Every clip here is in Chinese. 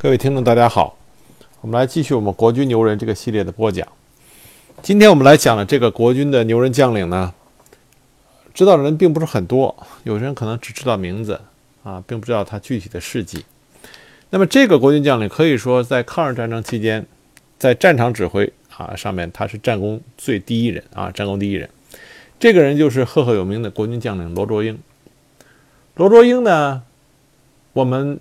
各位听众，大家好，我们来继续我们国军牛人这个系列的播讲。今天我们来讲的这个国军的牛人将领呢，知道的人并不是很多，有人可能只知道名字啊，并不知道他具体的事迹。那么这个国军将领可以说在抗日战争期间，在战场指挥啊上面他是战功最第一人啊，战功第一人。这个人就是赫赫有名的国军将领罗卓英。罗卓英呢，我们。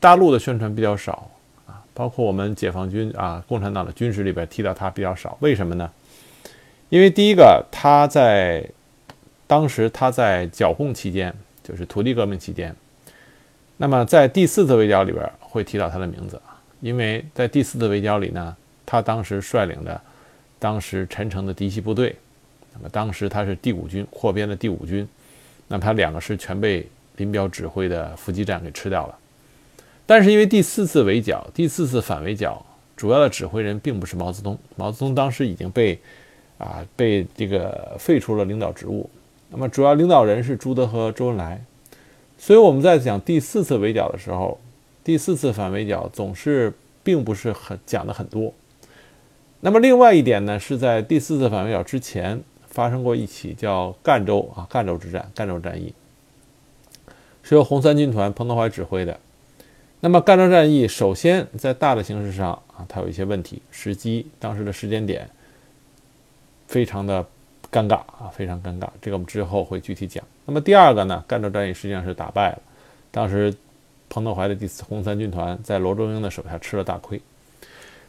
大陆的宣传比较少啊，包括我们解放军啊，共产党的军事里边提到他比较少。为什么呢？因为第一个，他在当时他在剿共期间，就是土地革命期间，那么在第四次围剿里边会提到他的名字因为在第四次围剿里呢，他当时率领的当时陈诚的嫡系部队，那么当时他是第五军扩编的第五军，那么他两个师全被林彪指挥的伏击战给吃掉了。但是因为第四次围剿、第四次反围剿，主要的指挥人并不是毛泽东。毛泽东当时已经被，啊，被这个废除了领导职务。那么主要领导人是朱德和周恩来。所以我们在讲第四次围剿的时候，第四次反围剿总是并不是很讲的很多。那么另外一点呢，是在第四次反围剿之前发生过一起叫赣州啊赣州之战、赣州战役，是由红三军团彭德怀指挥的。那么赣州战役，首先在大的形势上啊，它有一些问题，时机当时的时间点非常的尴尬啊，非常尴尬。这个我们之后会具体讲。那么第二个呢，赣州战役实际上是打败了，当时彭德怀的第四红三军团在罗卓英的手下吃了大亏。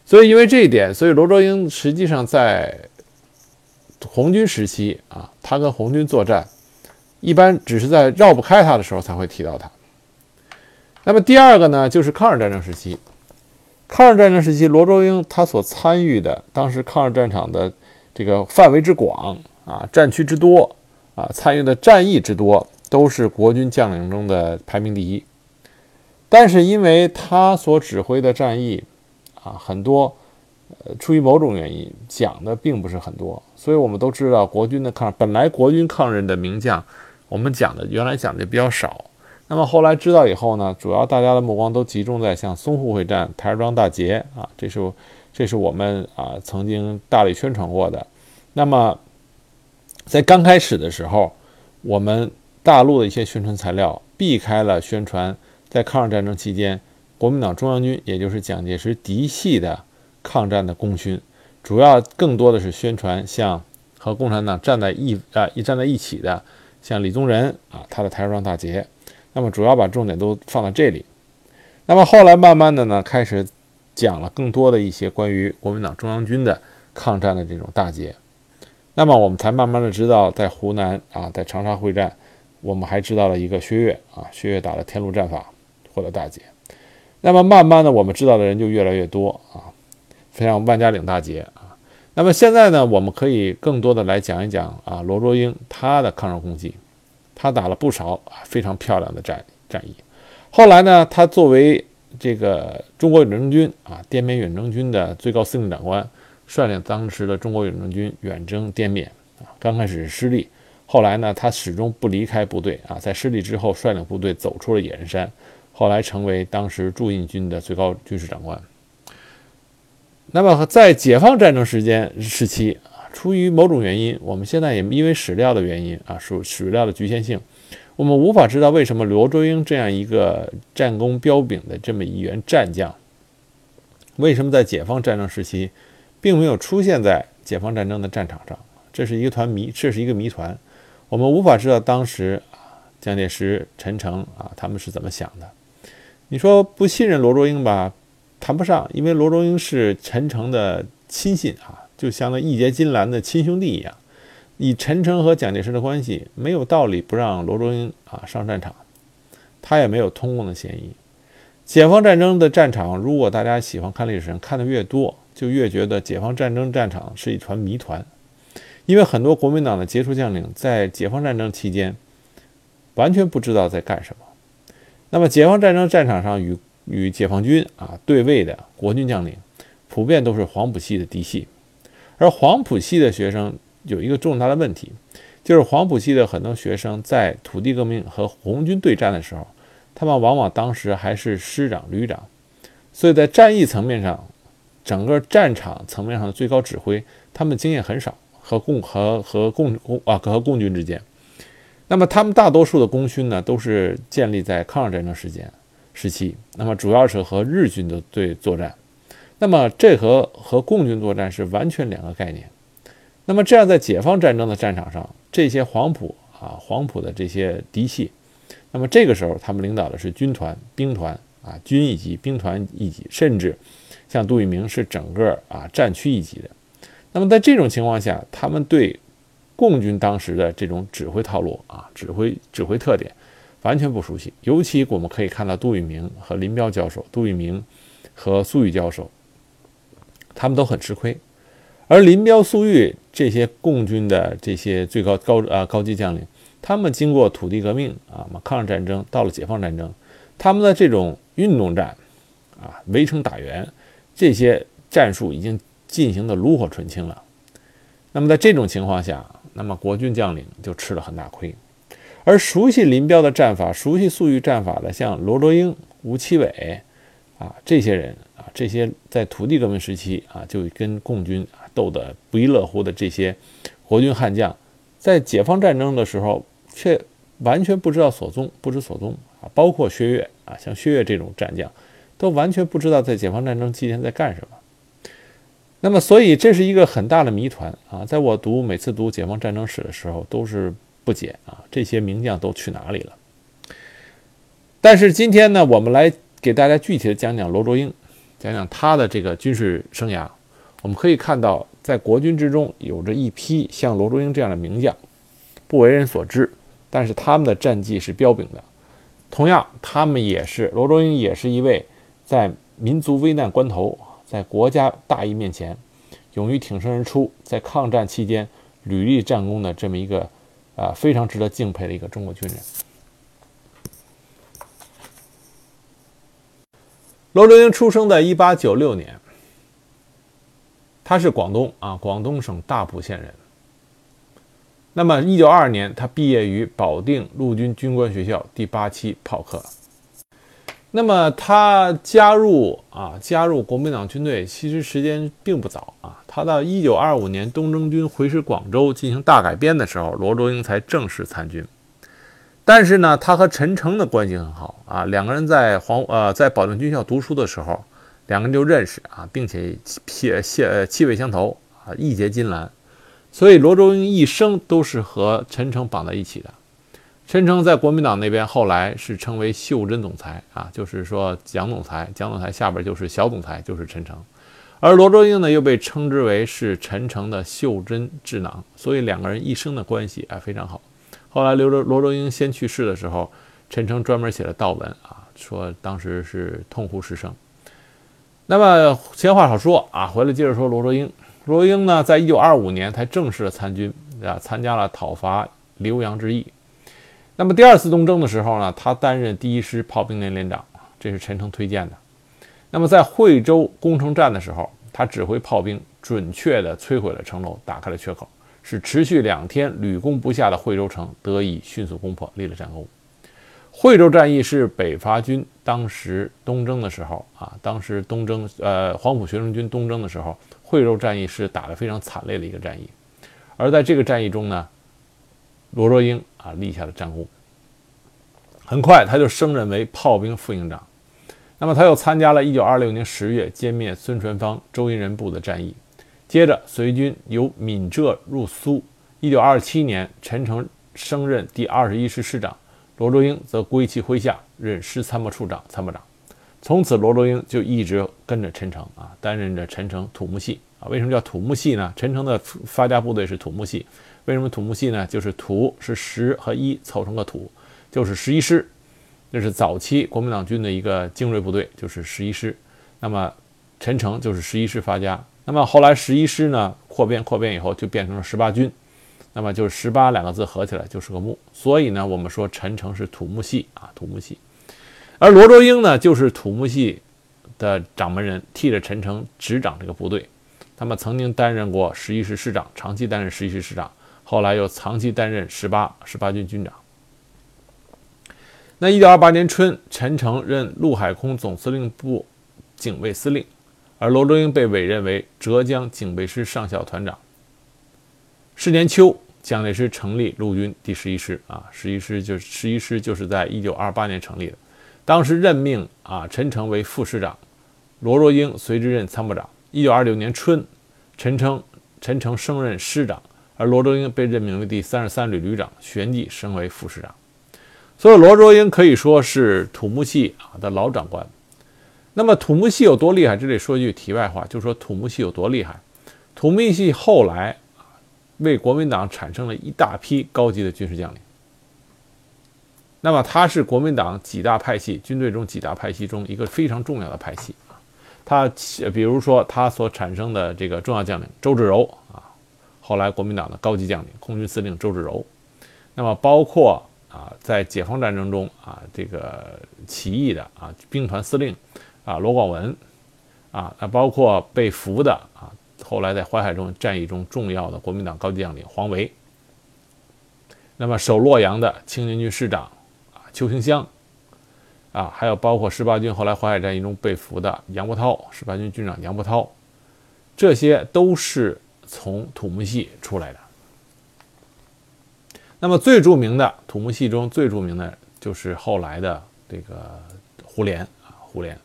所以因为这一点，所以罗卓英实际上在红军时期啊，他跟红军作战，一般只是在绕不开他的时候才会提到他。那么第二个呢，就是抗日战争时期。抗日战争时期，罗卓英他所参与的当时抗日战场的这个范围之广啊，战区之多啊，参与的战役之多，都是国军将领中的排名第一。但是因为他所指挥的战役啊，很多呃，出于某种原因讲的并不是很多，所以我们都知道国军的抗本来国军抗日的名将，我们讲的原来讲的比较少。那么后来知道以后呢，主要大家的目光都集中在像淞沪会战、台儿庄大捷啊，这是这是我们啊曾经大力宣传过的。那么在刚开始的时候，我们大陆的一些宣传材料避开了宣传在抗日战争期间国民党中央军，也就是蒋介石嫡系的抗战的功勋，主要更多的是宣传像和共产党站在一啊一站在一起的，像李宗仁啊他的台儿庄大捷。那么主要把重点都放在这里，那么后来慢慢的呢，开始讲了更多的一些关于国民党中央军的抗战的这种大捷，那么我们才慢慢的知道，在湖南啊，在长沙会战，我们还知道了一个薛岳啊，薛岳打了天路战法获得大捷，那么慢慢的我们知道的人就越来越多啊，像万家岭大捷啊，那么现在呢，我们可以更多的来讲一讲啊，罗卓英他的抗日功绩。他打了不少啊非常漂亮的战战役，后来呢，他作为这个中国远征军啊滇缅远征军的最高司令长官，率领当时的中国远征军远征滇缅啊，刚开始是失利，后来呢，他始终不离开部队啊，在失利之后率领部队走出了野人山，后来成为当时驻印军的最高军事长官。那么在解放战争时间时期。出于某种原因，我们现在也因为史料的原因啊，史史料的局限性，我们无法知道为什么罗卓英这样一个战功彪炳的这么一员战将，为什么在解放战争时期，并没有出现在解放战争的战场上？这是一个团谜，这是一个谜团，我们无法知道当时啊，蒋介石、陈诚啊，他们是怎么想的？你说不信任罗卓英吧，谈不上，因为罗卓英是陈诚的亲信啊。就像那义结金兰的亲兄弟一样，以陈诚和蒋介石的关系，没有道理不让罗卓英啊上战场，他也没有通共的嫌疑。解放战争的战场，如果大家喜欢看历史，看的越多，就越觉得解放战争战场是一团谜团，因为很多国民党的杰出将领在解放战争期间完全不知道在干什么。那么，解放战争战场上与与解放军啊对位的国军将领，普遍都是黄埔系的嫡系。而黄埔系的学生有一个重大的问题，就是黄埔系的很多学生在土地革命和红军对战的时候，他们往往当时还是师长、旅长，所以在战役层面上，整个战场层面上的最高指挥，他们经验很少，和共和和共共啊和共军之间。那么他们大多数的功勋呢，都是建立在抗日战争时间时期，那么主要是和日军的对作战。那么这和和共军作战是完全两个概念。那么这样在解放战争的战场上，这些黄埔啊黄埔的这些嫡系，那么这个时候他们领导的是军团、兵团啊军一级、兵团一级，甚至像杜聿明是整个啊战区一级的。那么在这种情况下，他们对共军当时的这种指挥套路啊指挥指挥特点完全不熟悉。尤其我们可以看到杜聿明和林彪教授、杜聿明和粟裕教授。他们都很吃亏，而林彪、粟裕这些共军的这些最高高啊高级将领，他们经过土地革命啊，抗日战争到了解放战争，他们的这种运动战啊，围城打援这些战术已经进行的炉火纯青了。那么在这种情况下，那么国军将领就吃了很大亏，而熟悉林彪的战法、熟悉粟裕战法的，像罗卓英、吴奇伟啊这些人啊。这些在土地革命时期啊，就跟共军啊斗得不亦乐乎的这些国军悍将，在解放战争的时候却完全不知道所踪，不知所踪啊！包括薛岳啊，像薛岳这种战将，都完全不知道在解放战争期间在干什么。那么，所以这是一个很大的谜团啊！在我读每次读解放战争史的时候，都是不解啊，这些名将都去哪里了？但是今天呢，我们来给大家具体的讲讲罗卓英。讲讲他的这个军事生涯，我们可以看到，在国军之中有着一批像罗卓英这样的名将，不为人所知，但是他们的战绩是彪炳的。同样，他们也是罗卓英，也是一位在民族危难关头，在国家大义面前，勇于挺身而出，在抗战期间屡立战功的这么一个啊非常值得敬佩的一个中国军人。罗卓英出生在一八九六年，他是广东啊广东省大埔县人。那么一九二二年，他毕业于保定陆军军官学校第八期炮科。那么他加入啊加入国民党军队，其实时间并不早啊。他到一九二五年东征军回师广州进行大改编的时候，罗卓英才正式参军。但是呢，他和陈诚的关系很好啊，两个人在黄呃在保定军校读书的时候，两个人就认识啊，并且气气气味相投啊，义结金兰。所以罗卓英一生都是和陈诚绑在一起的。陈诚在国民党那边后来是称为袖珍总裁啊，就是说蒋总裁，蒋总裁下边就是小总裁，就是陈诚。而罗卓英呢，又被称之为是陈诚的袖珍智囊，所以两个人一生的关系啊非常好。后来，刘罗罗卓英先去世的时候，陈诚专门写了悼文啊，说当时是痛哭失声。那么闲话少说啊，回来接着说罗卓英。罗英呢，在一九二五年才正式的参军啊，参加了讨伐浏阳之役。那么第二次东征的时候呢，他担任第一师炮兵连连长，这是陈诚推荐的。那么在惠州攻城战的时候，他指挥炮兵准确地摧毁了城楼，打开了缺口。是持续两天屡攻不下的惠州城得以迅速攻破，立了战功。惠州战役是北伐军当时东征的时候啊，当时东征呃黄埔学生军东征的时候，惠州战役是打得非常惨烈的一个战役。而在这个战役中呢，罗卓英啊立下了战功，很快他就升任为炮兵副营长。那么他又参加了1926年10月歼灭孙传芳、周荫人部的战役。接着，随军由闽浙入苏。一九二七年，陈诚升任第二十一师师长，罗卓英则归其麾下，任师参谋处长、参谋长。从此，罗卓英就一直跟着陈诚啊，担任着陈诚土木系啊。为什么叫土木系呢？陈诚的发家部队是土木系。为什么土木系呢？就是土是十和一凑成个土，就是十一师。这是早期国民党军的一个精锐部队，就是十一师。那么，陈诚就是十一师发家。那么后来十一师呢扩编扩编以后就变成了十八军，那么就是十八两个字合起来就是个木，所以呢我们说陈诚是土木系啊土木系，而罗卓英呢就是土木系的掌门人，替着陈诚执掌这个部队。他们曾经担任过十一师师长，长期担任十一师师长，后来又长期担任十八十八军军长。那一九二八年春，陈诚任陆海空总司令部警卫司令，而罗卓英被委任为浙江警备师上校团长。是年秋，蒋介石成立陆军第十一师啊，十一师就是十一师就是在一九二八年成立的。当时任命啊陈诚为副师长，罗若英随之任参谋长。一九二六年春，陈诚陈诚升任师长，而罗卓英被任命为第三十三旅旅长，旋即升为副师长。所以罗卓英可以说是土木系啊的老长官。那么土木系有多厉害？这里说一句题外话，就说土木系有多厉害。土木系后来，为国民党产生了一大批高级的军事将领。那么他是国民党几大派系军队中几大派系中一个非常重要的派系啊。他比如说他所产生的这个重要将领周至柔啊，后来国民党的高级将领空军司令周至柔。那么包括啊，在解放战争中啊，这个起义的啊兵团司令。啊，罗广文，啊，那包括被俘的啊，后来在淮海中战役中重要的国民党高级将领黄维，那么守洛阳的青年军师长啊邱清湘，啊，还有包括十八军后来淮海战役中被俘的杨伯涛，十八军军长杨伯涛，这些都是从土木系出来的。那么最著名的土木系中最著名的就是后来的这个胡琏啊，胡琏。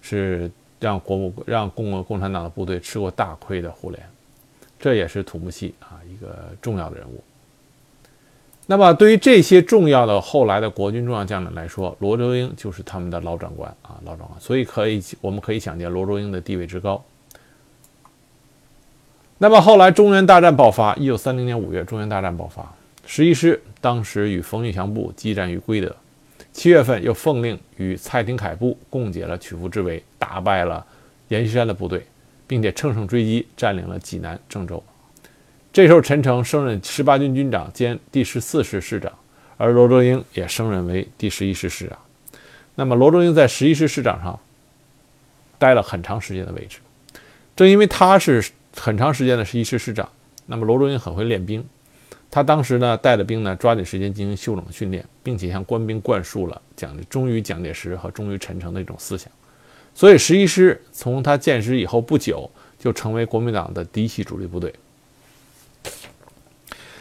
是让国务让共共共产党的部队吃过大亏的胡琏，这也是土木系啊一个重要的人物。那么对于这些重要的后来的国军重要将领来说，罗卓英就是他们的老长官啊老长官，所以可以我们可以想见罗卓英的地位之高。那么后来中原大战爆发，一九三零年五月，中原大战爆发，十一师当时与冯玉祥部激战于归德。七月份，又奉令与蔡廷锴部共解了曲阜之围，打败了阎锡山的部队，并且乘胜追击，占领了济南、郑州。这时候，陈诚升任十八军军长兼第十四师师长，而罗卓英也升任为第十一师师长。那么，罗卓英在十一师师长上待了很长时间的位置。正因为他是很长时间的十一师师长，那么罗卓英很会练兵。他当时呢，带着兵呢，抓紧时间进行休整训练，并且向官兵灌输了蒋忠于蒋介石和忠于陈诚的一种思想。所以十一师从他建师以后不久，就成为国民党的嫡系主力部队。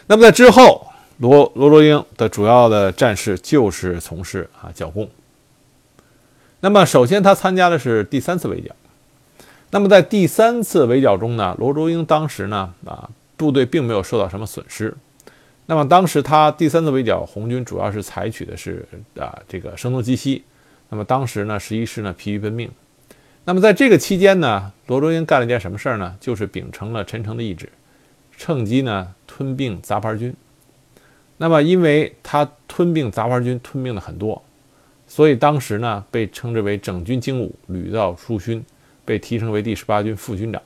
那么在之后，罗罗卓英的主要的战事就是从事啊剿共。那么首先他参加的是第三次围剿。那么在第三次围剿中呢，罗卓英当时呢啊部队并没有受到什么损失。那么当时他第三次围剿红军，主要是采取的是啊这个声东击西。那么当时呢，十一师呢疲于奔命。那么在这个期间呢，罗卓英干了一件什么事儿呢？就是秉承了陈诚的意志，趁机呢吞并杂牌军。那么因为他吞并杂牌军，吞并了很多，所以当时呢被称之为整军精武，屡造殊勋，被提升为第十八军副军长。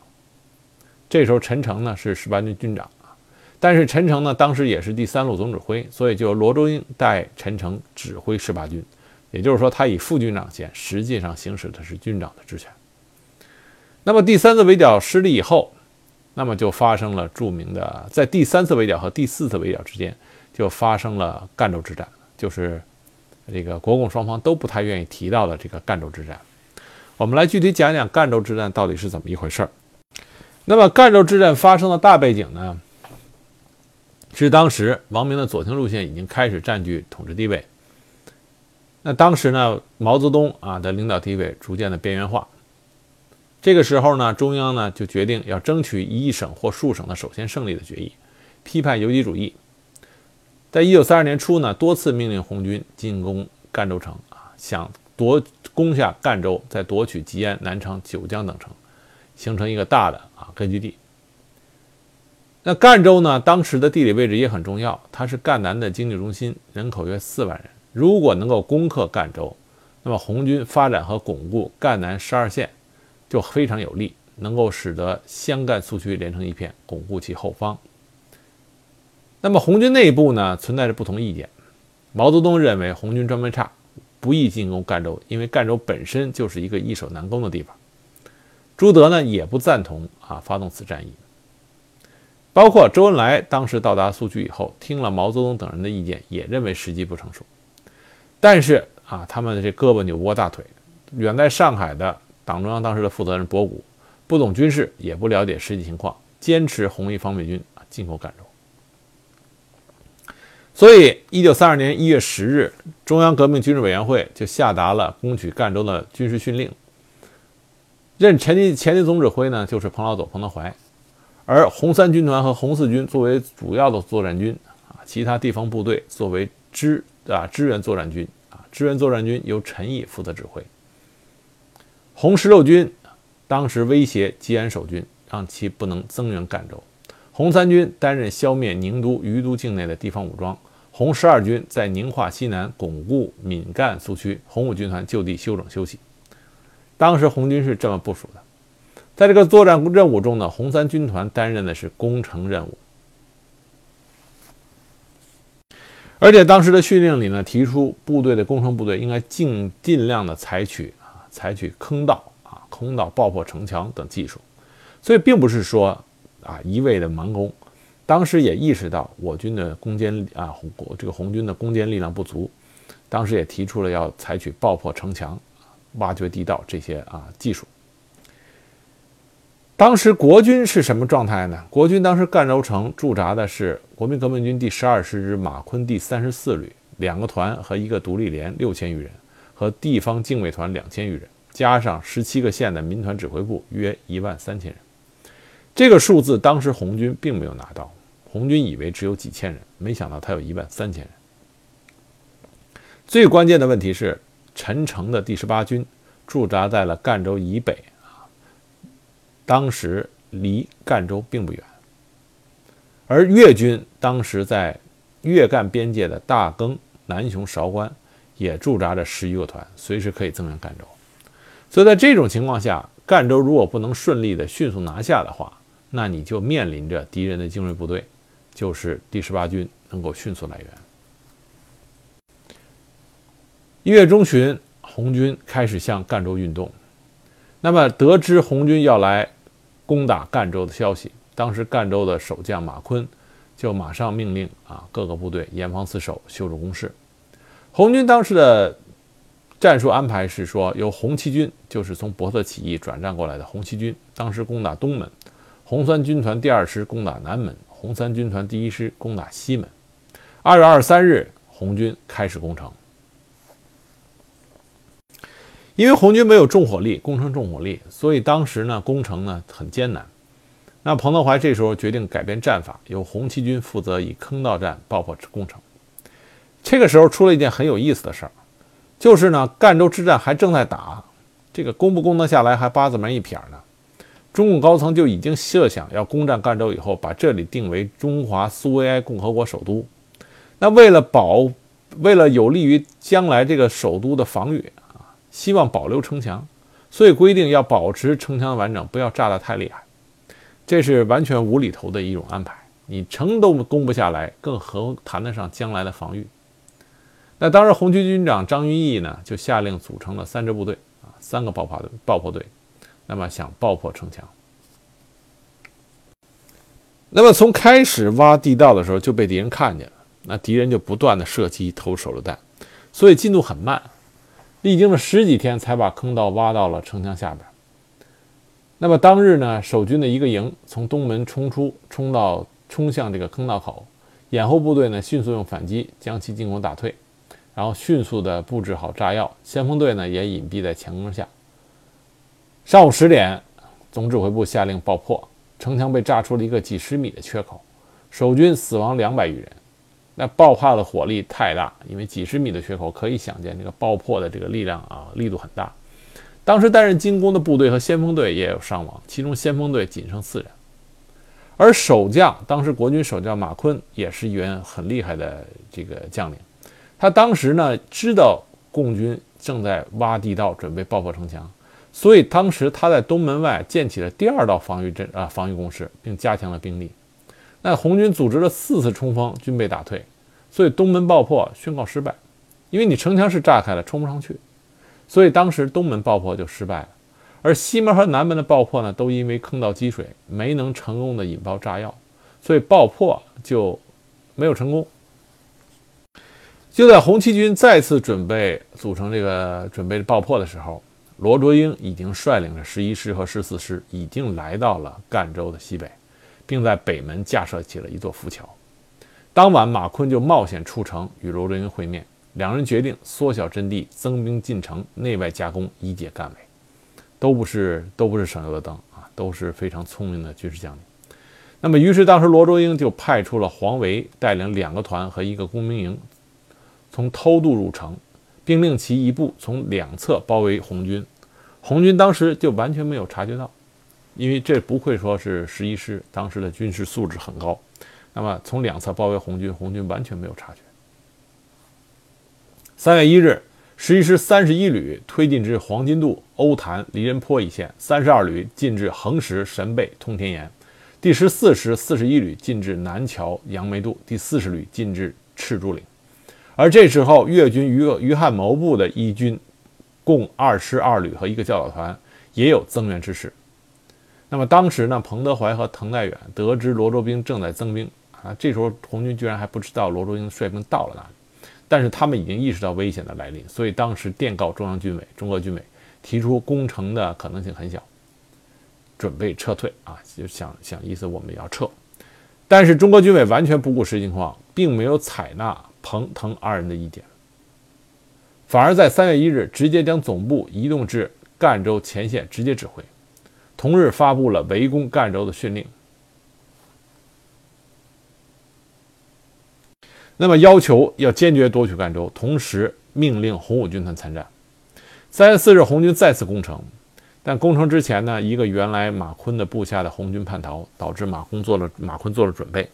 这时候陈诚呢是十八军军长。但是陈诚呢，当时也是第三路总指挥，所以就罗卓英代陈诚指挥十八军，也就是说，他以副军长衔，实际上行使的是军长的职权。那么第三次围剿失利以后，那么就发生了著名的，在第三次围剿和第四次围剿之间，就发生了赣州之战，就是这个国共双方都不太愿意提到的这个赣州之战。我们来具体讲讲赣州之战到底是怎么一回事儿。那么赣州之战发生的大背景呢？是当时王明的左倾路线已经开始占据统治地位。那当时呢，毛泽东啊的领导地位逐渐的边缘化。这个时候呢，中央呢就决定要争取一省或数省的首先胜利的决议，批判游击主义。在一九三二年初呢，多次命令红军进攻赣州城啊，想夺攻下赣州，再夺取吉安、南昌、九江等城，形成一个大的啊根据地。那赣州呢？当时的地理位置也很重要，它是赣南的经济中心，人口约四万人。如果能够攻克赣州，那么红军发展和巩固赣南十二县就非常有利，能够使得湘赣苏区连成一片，巩固其后方。那么红军内部呢，存在着不同意见。毛泽东认为红军装备差，不宜进攻赣州，因为赣州本身就是一个易守难攻的地方。朱德呢，也不赞同啊发动此战役。包括周恩来当时到达苏区以后，听了毛泽东等人的意见，也认为时机不成熟。但是啊，他们的这胳膊扭不过大腿，远在上海的党中央当时的负责人博古不懂军事，也不了解实际情况，坚持红一方面军啊进攻赣州。所以，一九三二年一月十日，中央革命军事委员会就下达了攻取赣州的军事训令。任前敌前敌总指挥呢，就是彭老总彭德怀，而红三军团和红四军作为主要的作战军啊，其他地方部队作为支啊支援作战军啊，支援作战军由陈毅负责指挥。红十六军当时威胁吉安守军，让其不能增援赣州。红三军担任消灭宁都、余都境内的地方武装。红十二军在宁化西南巩固闽赣苏区。红五军团就地休整休息。当时红军是这么部署的。在这个作战任务中呢，红三军团担任的是攻城任务。而且当时的训令里呢，提出部队的工程部队应该尽尽量的采取啊。采取坑道啊、空道爆破城墙等技术，所以并不是说啊一味的蛮攻。当时也意识到我军的攻坚啊红这个红军的攻坚力量不足，当时也提出了要采取爆破城墙、挖掘地道这些啊技术。当时国军是什么状态呢？国军当时赣州城驻扎的是国民革命军第十二师之马坤第三十四旅两个团和一个独立连六千余人。和地方警卫团两千余人，加上十七个县的民团指挥部，约一万三千人。这个数字当时红军并没有拿到，红军以为只有几千人，没想到他有一万三千人。最关键的问题是，陈诚的第十八军驻扎在了赣州以北，当时离赣州并不远，而粤军当时在粤赣边界的大庚、南雄、韶关。也驻扎着十余个团，随时可以增援赣州。所以在这种情况下，赣州如果不能顺利的迅速拿下的话，那你就面临着敌人的精锐部队，就是第十八军能够迅速来援。一月中旬，红军开始向赣州运动。那么得知红军要来攻打赣州的消息，当时赣州的守将马坤就马上命令啊各个部队严防死守，修筑工事。红军当时的战术安排是说，由红七军，就是从博特起义转战过来的红七军，当时攻打东门；红三军团第二师攻打南门；红三军团第一师攻打西门。二月二十三日，红军开始攻城。因为红军没有重火力，攻城重火力，所以当时呢，攻城呢很艰难。那彭德怀这时候决定改变战法，由红七军负责以坑道战爆破攻城。这个时候出了一件很有意思的事儿，就是呢，赣州之战还正在打，这个攻不攻得下来还八字门一撇呢。中共高层就已经设想要攻占赣州以后，把这里定为中华苏维埃共和国首都。那为了保，为了有利于将来这个首都的防御，希望保留城墙，所以规定要保持城墙完整，不要炸得太厉害。这是完全无厘头的一种安排。你城都攻不下来，更何谈得上将来的防御？那当时，红军军长张云逸呢，就下令组成了三支部队啊，三个爆破队，爆破队，那么想爆破城墙。那么从开始挖地道的时候就被敌人看见了，那敌人就不断的射击投手榴弹，所以进度很慢，历经了十几天才把坑道挖到了城墙下边。那么当日呢，守军的一个营从东门冲出，冲到冲向这个坑道口，掩护部队呢迅速用反击将其进攻打退。然后迅速地布置好炸药，先锋队呢也隐蔽在墙根下。上午十点，总指挥部下令爆破城墙，被炸出了一个几十米的缺口，守军死亡两百余人。那爆破的火力太大，因为几十米的缺口，可以想见这个爆破的这个力量啊，力度很大。当时担任进攻的部队和先锋队也有伤亡，其中先锋队仅剩四人。而守将，当时国军守将马坤也是一员很厉害的这个将领。他当时呢知道共军正在挖地道，准备爆破城墙，所以当时他在东门外建起了第二道防御阵啊防御工事，并加强了兵力。那红军组织了四次冲锋，均被打退，所以东门爆破宣告失败。因为你城墙是炸开了，冲不上去，所以当时东门爆破就失败了。而西门和南门的爆破呢，都因为坑道积水，没能成功的引爆炸药，所以爆破就没有成功。就在红七军再次准备组成这个准备爆破的时候，罗卓英已经率领着十一师和十四师，已经来到了赣州的西北，并在北门架设起了一座浮桥。当晚，马坤就冒险出城与罗卓英会面，两人决定缩小阵地，增兵进城，内外夹攻，以解干围。都不是都不是省油的灯啊，都是非常聪明的军事将领。那么，于是当时罗卓英就派出了黄维带领两个团和一个工兵营，从偷渡入城，并令其一部从两侧包围红军。红军当时就完全没有察觉到，因为这不会说是十一师当时的军事素质很高。那么从两侧包围红军，红军完全没有察觉。三月一日。十一师三十一旅推进至黄金渡、欧潭、离人坡一线，三十二旅进至横石、神背、通天岩，第十四师四十一旅进至南桥、杨梅渡，第四十旅进至赤柱岭。而这时候，粤军于于汉谋部的一军，共二师二旅和一个教导团，也有增援之势。那么当时呢，彭德怀和滕代远得知罗卓兵正在增兵啊，这时候红军居然还不知道罗卓英率兵到了哪里。但是他们已经意识到危险的来临，所以当时电告中央军委、中俄军委，提出攻城的可能性很小，准备撤退啊，就想想意思我们要撤。但是中国军委完全不顾实际情况，并没有采纳彭滕二人的意见，反而在三月一日直接将总部移动至赣州前线直接指挥，同日发布了围攻赣州的训令。那么要求要坚决夺取赣州，同时命令红五军团参战。三月四日，红军再次攻城，但攻城之前呢，一个原来马坤的部下的红军叛逃，导致马坤做了马坤做了准备，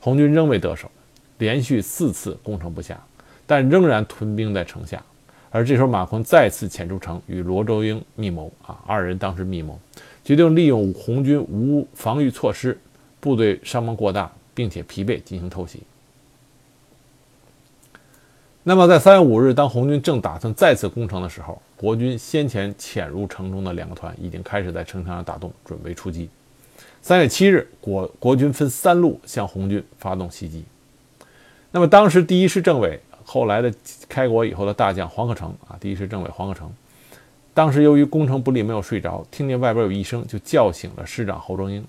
红军仍未得手，连续四次攻城不下，但仍然屯兵在城下。而这时候，马坤再次潜出城，与罗周英密谋啊，二人当时密谋，决定利用红军无防御措施，部队伤亡过大，并且疲惫进行偷袭。那么，在三月五日，当红军正打算再次攻城的时候，国军先前潜入城中的两个团已经开始在城墙上打洞，准备出击。三月七日，国国军分三路向红军发动袭击。那么，当时第一师政委，后来的开国以后的大将黄克诚啊，第一师政委黄克诚，当时由于攻城不利，没有睡着，听见外边有一声，就叫醒了师长侯忠英。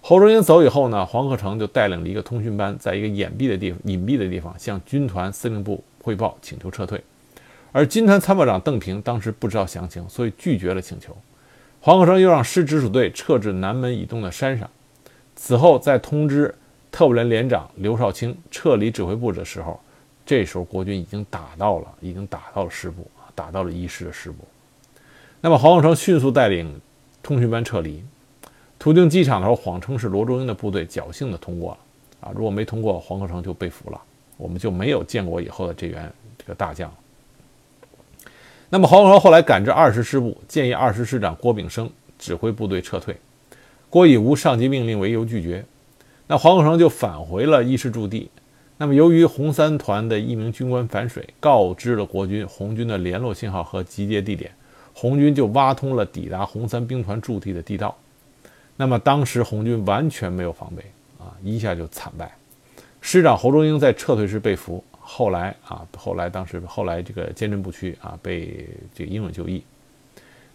侯忠英走以后呢，黄克诚就带领了一个通讯班，在一个隐蔽的地，隐蔽的地方向军团司令部。汇报请求撤退，而军团参谋长邓平当时不知道详情，所以拒绝了请求。黄克诚又让师直属队撤至南门以东的山上。此后，在通知特务连连长刘少卿撤离指挥部的时候，这时候国军已经打到了，已经打到了师部啊，打到了一师的师部。那么黄克诚迅速带领通讯班撤离，途经机场的时候，谎称是罗中英的部队，侥幸的通过了啊，如果没通过，黄克诚就被俘了。我们就没有见过以后的这员这个大将。那么黄克诚后来赶至二十师部，建议二十师长郭炳生指挥部队撤退，郭以无上级命令为由拒绝。那黄克诚就返回了一师驻地。那么由于红三团的一名军官反水，告知了国军红军的联络信号和集结地点，红军就挖通了抵达红三兵团驻地的地道。那么当时红军完全没有防备啊，一下就惨败。师长侯忠英在撤退时被俘，后来啊，后来当时后来这个坚贞不屈啊，被这个英勇就义。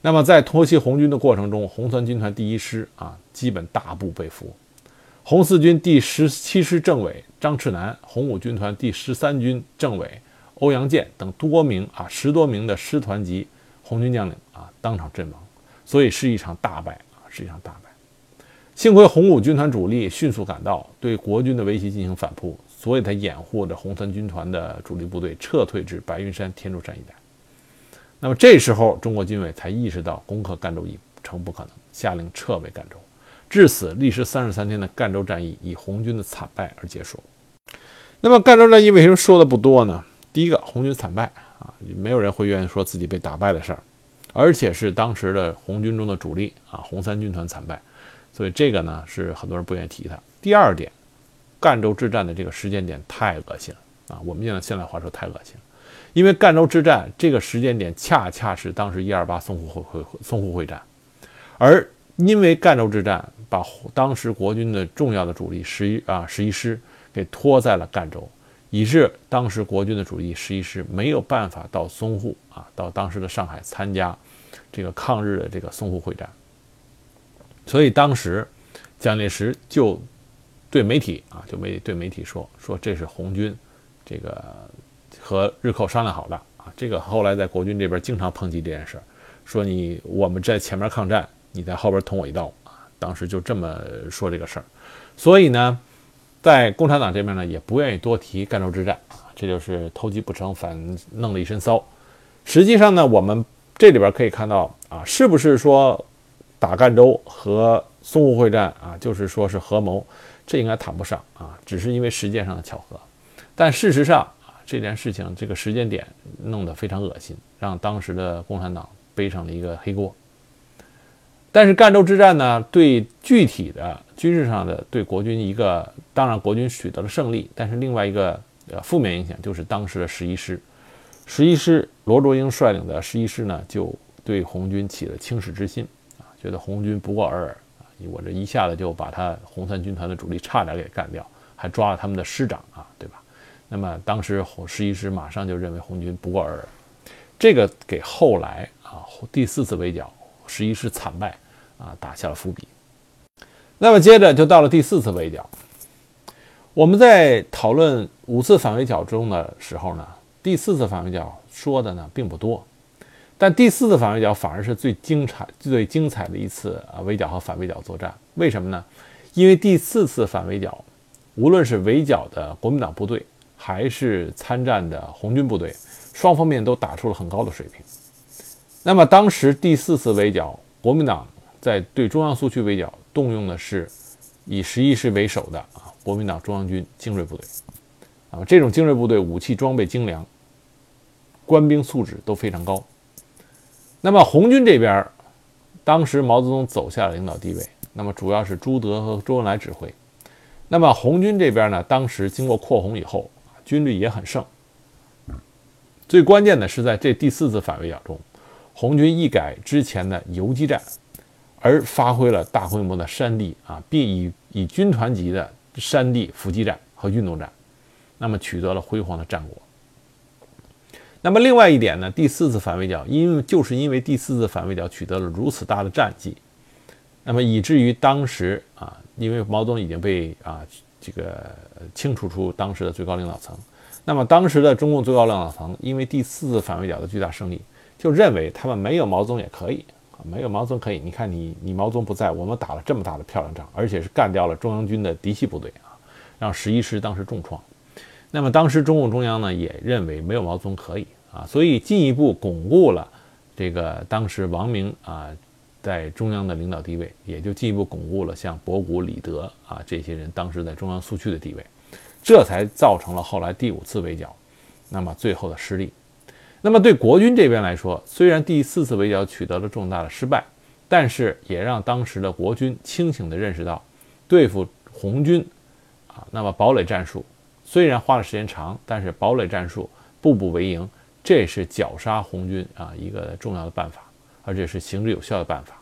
那么在脱袭红军的过程中，红三军团第一师啊，基本大部被俘。红四军第十七师政委张赤南，红五军团第十三军政委欧阳健等多名啊十多名的师团级红军将领啊，当场阵亡。所以是一场大败啊，是一场大败。幸亏红五军团主力迅速赶到，对国军的围袭进行反扑，所以才掩护着红三军团的主力部队撤退至白云山、天柱山一带。那么这时候，中国军委才意识到攻克赣州已成不可能，下令撤回赣州。至此，历时三十三天的赣州战役以红军的惨败而结束。那么，赣州战役为什么说的不多呢？第一个，红军惨败啊，没有人会愿意说自己被打败的事儿，而且是当时的红军中的主力啊，红三军团惨败。所以这个呢是很多人不愿意提它。第二点，赣州之战的这个时间点太恶心了啊！我们用现在话说太恶心了，因为赣州之战这个时间点恰恰是当时一二八淞沪会会淞沪会战，而因为赣州之战把当时国军的重要的主力十一啊十一师给拖在了赣州，以致当时国军的主力十一师没有办法到淞沪啊到当时的上海参加这个抗日的这个淞沪会战。所以当时蒋介石就对媒体啊，就没对媒体说说这是红军这个和日寇商量好的啊。这个后来在国军这边经常抨击这件事，说你我们在前面抗战，你在后边捅我一刀啊。当时就这么说这个事儿。所以呢，在共产党这边呢，也不愿意多提赣州之战啊，这就是偷鸡不成反弄了一身骚。实际上呢，我们这里边可以看到啊，是不是说？打赣州和淞沪会战啊，就是说是合谋，这应该谈不上啊，只是因为时间上的巧合。但事实上啊，这件事情这个时间点弄得非常恶心，让当时的共产党背上了一个黑锅。但是赣州之战呢，对具体的军事上的对国军一个，当然国军取得了胜利，但是另外一个呃负面影响就是当时的十一师，十一师罗卓英率领的十一师呢，就对红军起了轻视之心啊。觉得红军不过尔尔啊！我这一下子就把他红三军团的主力差点给干掉，还抓了他们的师长啊，对吧？那么当时红十一师马上就认为红军不过尔尔，这个给后来啊第四次围剿十一师惨败啊打下了伏笔。那么接着就到了第四次围剿。我们在讨论五次反围剿中的时候呢，第四次反围剿说的呢并不多。但第四次反围剿反而是最精彩、最精彩的一次啊围剿和反围剿作战。为什么呢？因为第四次反围剿，无论是围剿的国民党部队，还是参战的红军部队，双方面都打出了很高的水平。那么当时第四次围剿，国民党在对中央苏区围剿，动用的是以十一师为首的啊国民党中央军精锐部队。啊，这种精锐部队武器装备精良，官兵素质都非常高。那么红军这边，当时毛泽东走下了领导地位，那么主要是朱德和周恩来指挥。那么红军这边呢，当时经过扩红以后，军力也很盛。最关键的是在这第四次反围剿中，红军一改之前的游击战，而发挥了大规模的山地啊，并以以军团级的山地伏击战和运动战，那么取得了辉煌的战果。那么另外一点呢，第四次反围剿，因为就是因为第四次反围剿取得了如此大的战绩，那么以至于当时啊，因为毛泽东已经被啊这个清除出当时的最高领导层，那么当时的中共最高领导层因为第四次反围剿的巨大胜利，就认为他们没有毛泽东也可以，没有毛泽东可以。你看你你毛泽东不在，我们打了这么大的漂亮仗，而且是干掉了中央军的嫡系部队啊，让十一师当时重创。那么当时中共中央呢也认为没有毛泽东可以啊，所以进一步巩固了这个当时王明啊在中央的领导地位，也就进一步巩固了像博古、李德啊这些人当时在中央苏区的地位，这才造成了后来第五次围剿，那么最后的失利。那么对国军这边来说，虽然第四次围剿取得了重大的失败，但是也让当时的国军清醒地认识到，对付红军啊，那么堡垒战术。虽然花的时间长，但是堡垒战术步步为营，这是绞杀红军啊一个重要的办法，而且是行之有效的办法。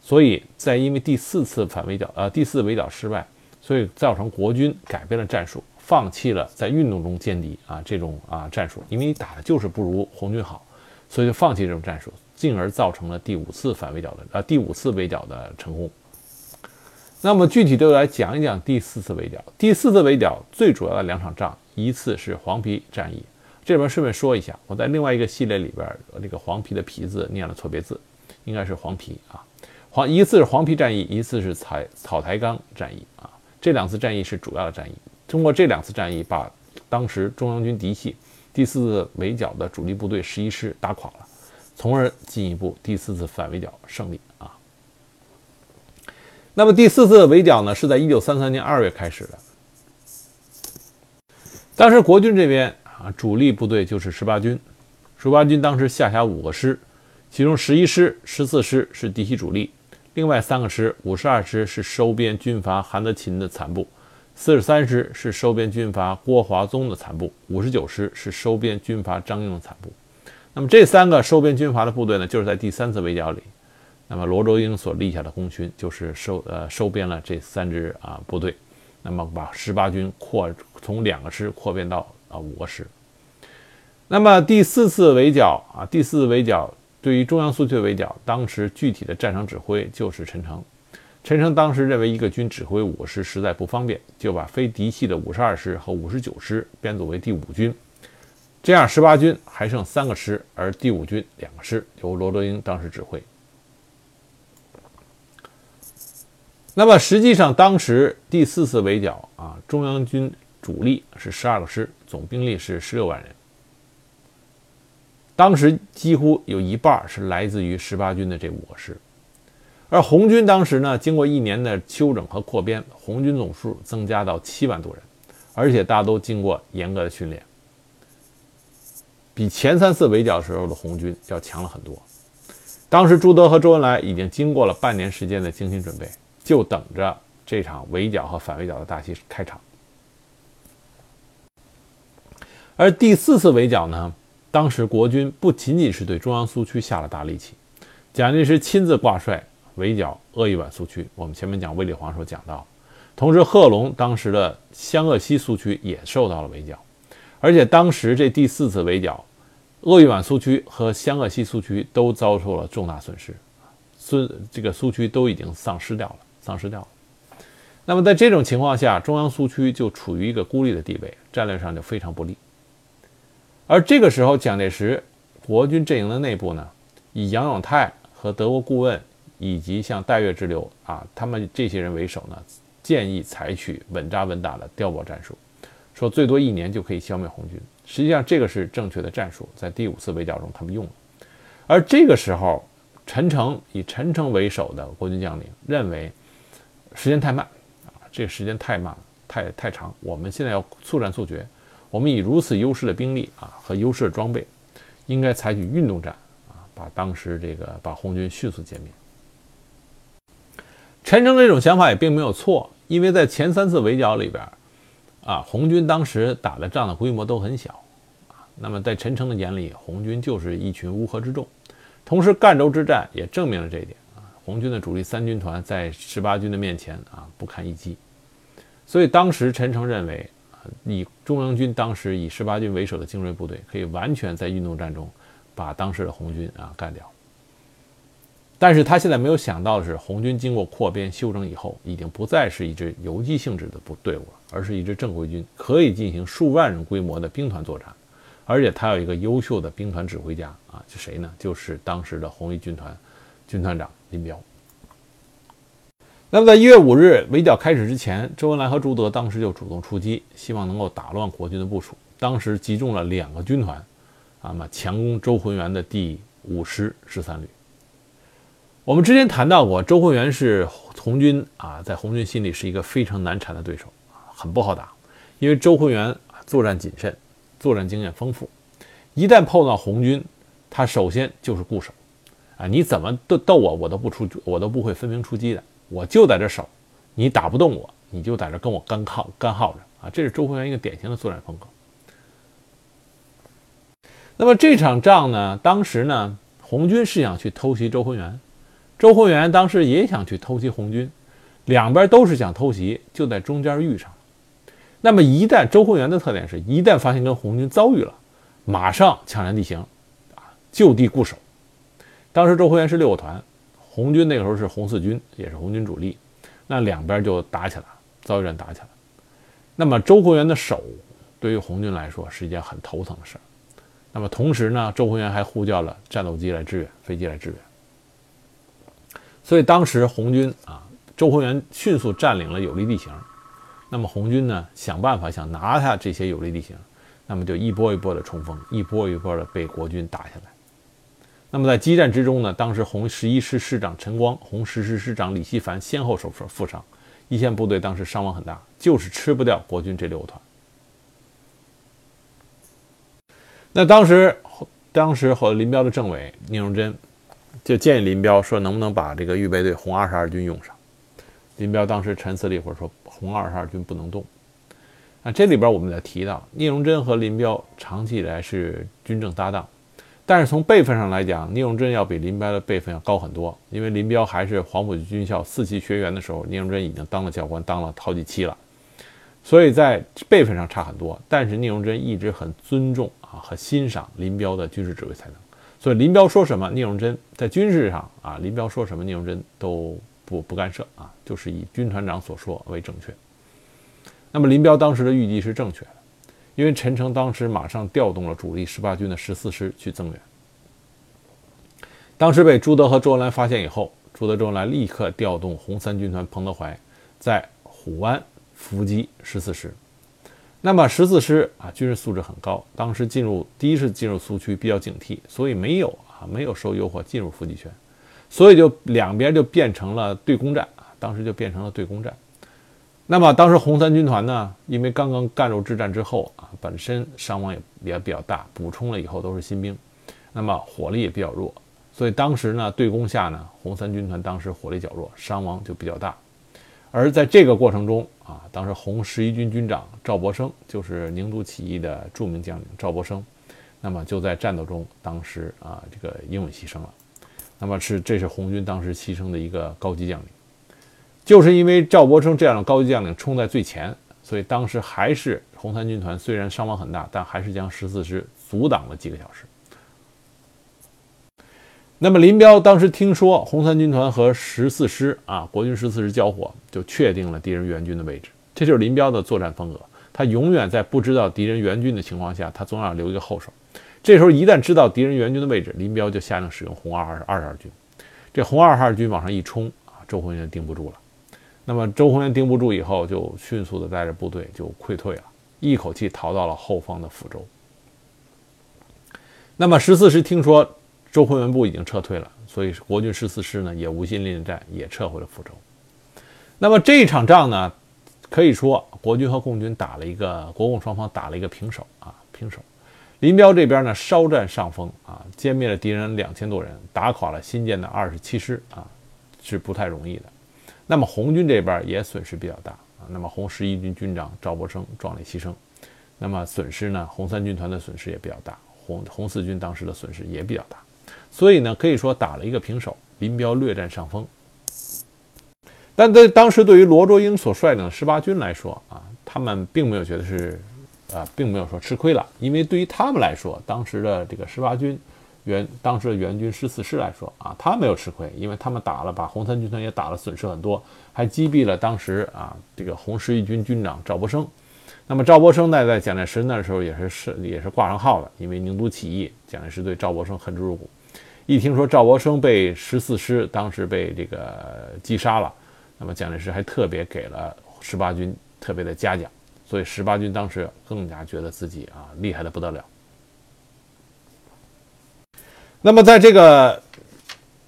所以在因为第四次反围剿，呃第四次围剿失败，所以造成国军改变了战术，放弃了在运动中歼敌啊这种啊战术，因为你打的就是不如红军好，所以就放弃这种战术，进而造成了第五次反围剿的呃第五次围剿的成功。那么具体就来讲一讲第四次围剿。第四次围剿最主要的两场仗，一次是黄皮战役。这里边顺便说一下，我在另外一个系列里边，那个黄皮的皮字念了错别字，应该是黄皮啊。黄一次是黄皮战役，一次是草草台岗战役啊。这两次战役是主要的战役。通过这两次战役，把当时中央军嫡系第四次围剿的主力部队十一师打垮了，从而进一步第四次反围剿胜利啊。那么第四次围剿呢，是在一九三三年二月开始的。当时国军这边啊，主力部队就是十八军，十八军当时下辖五个师，其中十一师、十四师是嫡系主力，另外三个师，五十二师是收编军阀韩德勤的残部，四十三师是收编军阀郭华宗的残部，五十九师是收编军阀张英的残部。那么这三个收编军阀的部队呢，就是在第三次围剿里。那么罗卓英所立下的功勋就是收呃收编了这三支啊部队，那么把十八军扩从两个师扩编到啊五个师。那么第四次围剿啊第四次围剿对于中央苏区的围剿，当时具体的战场指挥就是陈诚。陈诚当时认为一个军指挥五个师实在不方便，就把非嫡系的五十二师和五十九师编组为第五军，这样十八军还剩三个师，而第五军两个师由罗德英当时指挥。那么实际上，当时第四次围剿啊，中央军主力是十二个师，总兵力是十六万人。当时几乎有一半是来自于十八军的这五个师，而红军当时呢，经过一年的休整和扩编，红军总数增加到七万多人，而且大都经过严格的训练，比前三次围剿时候的红军要强了很多。当时朱德和周恩来已经经过了半年时间的精心准备。就等着这场围剿和反围剿的大戏开场。而第四次围剿呢，当时国军不仅仅是对中央苏区下了大力气，蒋介石亲自挂帅围剿鄂豫皖苏区。我们前面讲卫立煌时候讲到，同时贺龙当时的湘鄂西苏区也受到了围剿，而且当时这第四次围剿，鄂豫皖苏区和湘鄂西苏区都遭受了重大损失，孙这个苏区都已经丧失掉了。丧失掉了。那么在这种情况下，中央苏区就处于一个孤立的地位，战略上就非常不利。而这个时候，蒋介石国军阵营的内部呢，以杨永泰和德国顾问以及像戴月之流啊，他们这些人为首呢，建议采取稳扎稳打的碉堡战术，说最多一年就可以消灭红军。实际上，这个是正确的战术，在第五次围剿中他们用了。而这个时候，陈诚以陈诚为首的国军将领认为。时间太慢啊，这个时间太慢了，太太长。我们现在要速战速决。我们以如此优势的兵力啊和优势的装备，应该采取运动战啊，把当时这个把红军迅速歼灭。陈诚这种想法也并没有错，因为在前三次围剿里边，啊，红军当时打的仗的规模都很小啊。那么在陈诚的眼里，红军就是一群乌合之众。同时，赣州之战也证明了这一点。啊红军的主力三军团在十八军的面前啊不堪一击，所以当时陈诚认为啊，以中央军当时以十八军为首的精锐部队，可以完全在运动战中把当时的红军啊干掉。但是他现在没有想到的是，红军经过扩编修整以后，已经不再是一支游击性质的部队伍了，而是一支正规军，可以进行数万人规模的兵团作战，而且他有一个优秀的兵团指挥家啊，是谁呢？就是当时的红一军团军团长。林彪。那么，在一月五日围剿开始之前，周恩来和朱德当时就主动出击，希望能够打乱国军的部署。当时集中了两个军团，啊嘛，强攻周浑元的第五师十三旅。我们之前谈到过，周浑元是红军啊，在红军心里是一个非常难缠的对手啊，很不好打。因为周浑元作战谨慎，作战经验丰富，一旦碰到红军，他首先就是固守。啊，你怎么斗斗我，我都不出，我都不会分兵出击的，我就在这守，你打不动我，你就在这跟我干耗干耗着啊！这是周浑元一个典型的作战风格。那么这场仗呢，当时呢，红军是想去偷袭周浑元，周浑元当时也想去偷袭红军，两边都是想偷袭，就在中间遇上了。那么一旦周浑元的特点是一旦发现跟红军遭遇了，马上抢占地形，啊，就地固守。当时周浑元是六个团，红军那个时候是红四军，也是红军主力，那两边就打起来了，遭遇战打起来。那么周浑元的守对于红军来说是一件很头疼的事。那么同时呢，周浑元还呼叫了战斗机来支援，飞机来支援。所以当时红军啊，周浑元迅速占领了有利地形。那么红军呢，想办法想拿下这些有利地形，那么就一波一波的冲锋，一波一波的被国军打下来。那么在激战之中呢，当时红十一师师长陈光、红十师师长李希凡先后受负负伤，一线部队当时伤亡很大，就是吃不掉国军这六个团。那当时，当时和林彪的政委聂荣臻就建议林彪说，能不能把这个预备队红二十二军用上？林彪当时沉思了一会儿，说红二十二军不能动。啊，这里边我们在提到，聂荣臻和林彪长期以来是军政搭档。但是从辈分上来讲，聂荣臻要比林彪的辈分要高很多，因为林彪还是黄埔军校四期学员的时候，聂荣臻已经当了教官，当了好几期了，所以在辈分上差很多。但是聂荣臻一直很尊重啊很欣赏林彪的军事指挥才能，所以林彪说什么，聂荣臻在军事上啊，林彪说什么，聂荣臻都不不干涉啊，就是以军团长所说为正确。那么林彪当时的预计是正确的，因为陈诚当时马上调动了主力十八军的十四师去增援。当时被朱德和周恩来发现以后，朱德、周恩来立刻调动红三军团彭德怀在虎湾伏击十四师。那么十四师啊，军事素质很高，当时进入第一是进入苏区比较警惕，所以没有啊没有受诱惑进入伏击圈，所以就两边就变成了对攻战啊，当时就变成了对攻战。那么当时红三军团呢，因为刚刚赣州之战之后啊，本身伤亡也也比较大，补充了以后都是新兵，那么火力也比较弱，所以当时呢对攻下呢，红三军团当时火力较弱，伤亡就比较大。而在这个过程中啊，当时红十一军军长赵博生就是宁都起义的著名将领赵博生，那么就在战斗中当时啊这个英勇牺牲了。那么是这是红军当时牺牲的一个高级将领。就是因为赵博生这样的高级将领冲在最前，所以当时还是红三军团虽然伤亡很大，但还是将十四师阻挡了几个小时。那么林彪当时听说红三军团和十四师啊，国军十四师交火，就确定了敌人援军的位置。这就是林彪的作战风格，他永远在不知道敌人援军的情况下，他总要留一个后手。这时候一旦知道敌人援军的位置，林彪就下令使用红二二二十二军。这红二十二军往上一冲啊，周浑元盯不住了。那么周鸿元盯不住以后，就迅速的带着部队就溃退了，一口气逃到了后方的抚州。那么十四师听说周浑元部已经撤退了，所以国军十四师呢也无心恋战，也撤回了抚州。那么这一场仗呢，可以说国军和共军打了一个国共双方打了一个平手啊，平手。林彪这边呢稍占上风啊，歼灭了敌人两千多人，打垮了新建的二十七师啊，是不太容易的。那么红军这边也损失比较大啊。那么红十一军军长赵博生壮烈牺牲，那么损失呢？红三军团的损失也比较大，红红四军当时的损失也比较大，所以呢，可以说打了一个平手，林彪略占上风。但在当时对于罗卓英所率领的十八军来说啊，他们并没有觉得是啊，并没有说吃亏了，因为对于他们来说，当时的这个十八军。援当时的援军十四师来说啊，他没有吃亏，因为他们打了，把红三军团也打了，损失很多，还击毙了当时啊这个红十一军军长赵博生。那么赵博生呢，在蒋介石那时候也是是也是挂上号的，因为宁都起义，蒋介石对赵博生恨之入骨。一听说赵博生被十四师当时被这个击杀了，那么蒋介石还特别给了十八军特别的嘉奖，所以十八军当时更加觉得自己啊厉害的不得了。那么，在这个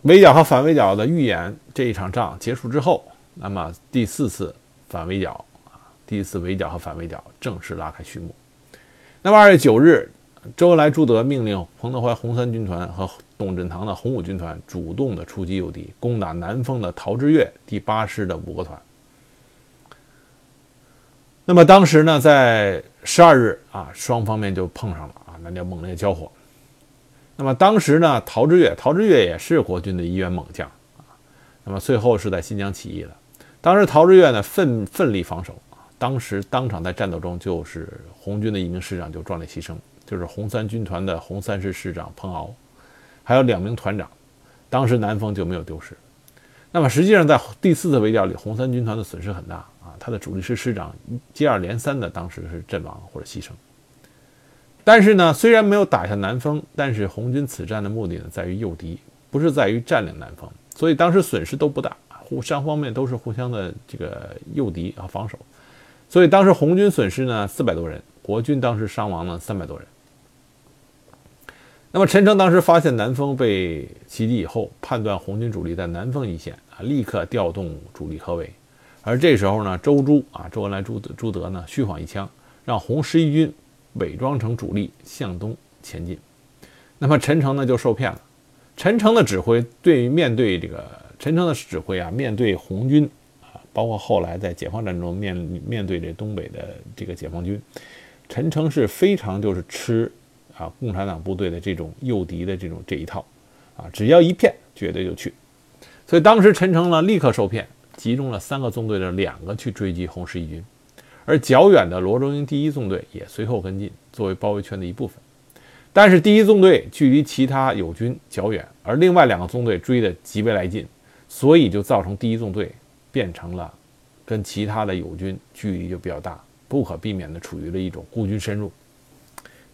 围剿和反围剿的预演这一场仗结束之后，那么第四次反围剿啊，第一次围剿和反围剿正式拉开序幕。那么二月九日，周恩来、朱德命令彭德怀红三军团和董振堂的红五军团主动的出击诱敌，攻打南丰的陶峙岳第八师的五个团。那么当时呢，在十二日啊，双方面就碰上了啊，那叫猛烈交火。那么当时呢，陶峙岳，陶峙岳也是国军的一员猛将啊。那么最后是在新疆起义的。当时陶峙岳呢，奋奋力防守啊。当时当场在战斗中，就是红军的一名师长就壮烈牺牲，就是红三军团的红三师师长彭敖，还有两名团长。当时南丰就没有丢失。那么实际上在第四次围剿里，红三军团的损失很大啊。他的主力师师长接二连三的当时是阵亡或者牺牲。但是呢，虽然没有打下南丰，但是红军此战的目的呢，在于诱敌，不是在于占领南丰，所以当时损失都不大，互双方面都是互相的这个诱敌和防守，所以当时红军损失呢四百多人，国军当时伤亡呢三百多人。那么陈诚当时发现南丰被袭击以后，判断红军主力在南丰一线啊，立刻调动主力合围，而这时候呢，周朱啊，周恩来、朱朱德呢，虚晃一枪，让红十一军。伪装成主力向东前进，那么陈诚呢就受骗了。陈诚的指挥对面对这个陈诚的指挥啊，面对红军啊，包括后来在解放战中面面对这东北的这个解放军，陈诚是非常就是吃啊共产党部队的这种诱敌的这种这一套啊，只要一骗绝对就去。所以当时陈诚呢立刻受骗，集中了三个纵队的两个去追击红十一军。而较远的罗中英第一纵队也随后跟进，作为包围圈的一部分。但是第一纵队距离其他友军较远，而另外两个纵队追得极为来劲，所以就造成第一纵队变成了跟其他的友军距离就比较大，不可避免地处于了一种孤军深入。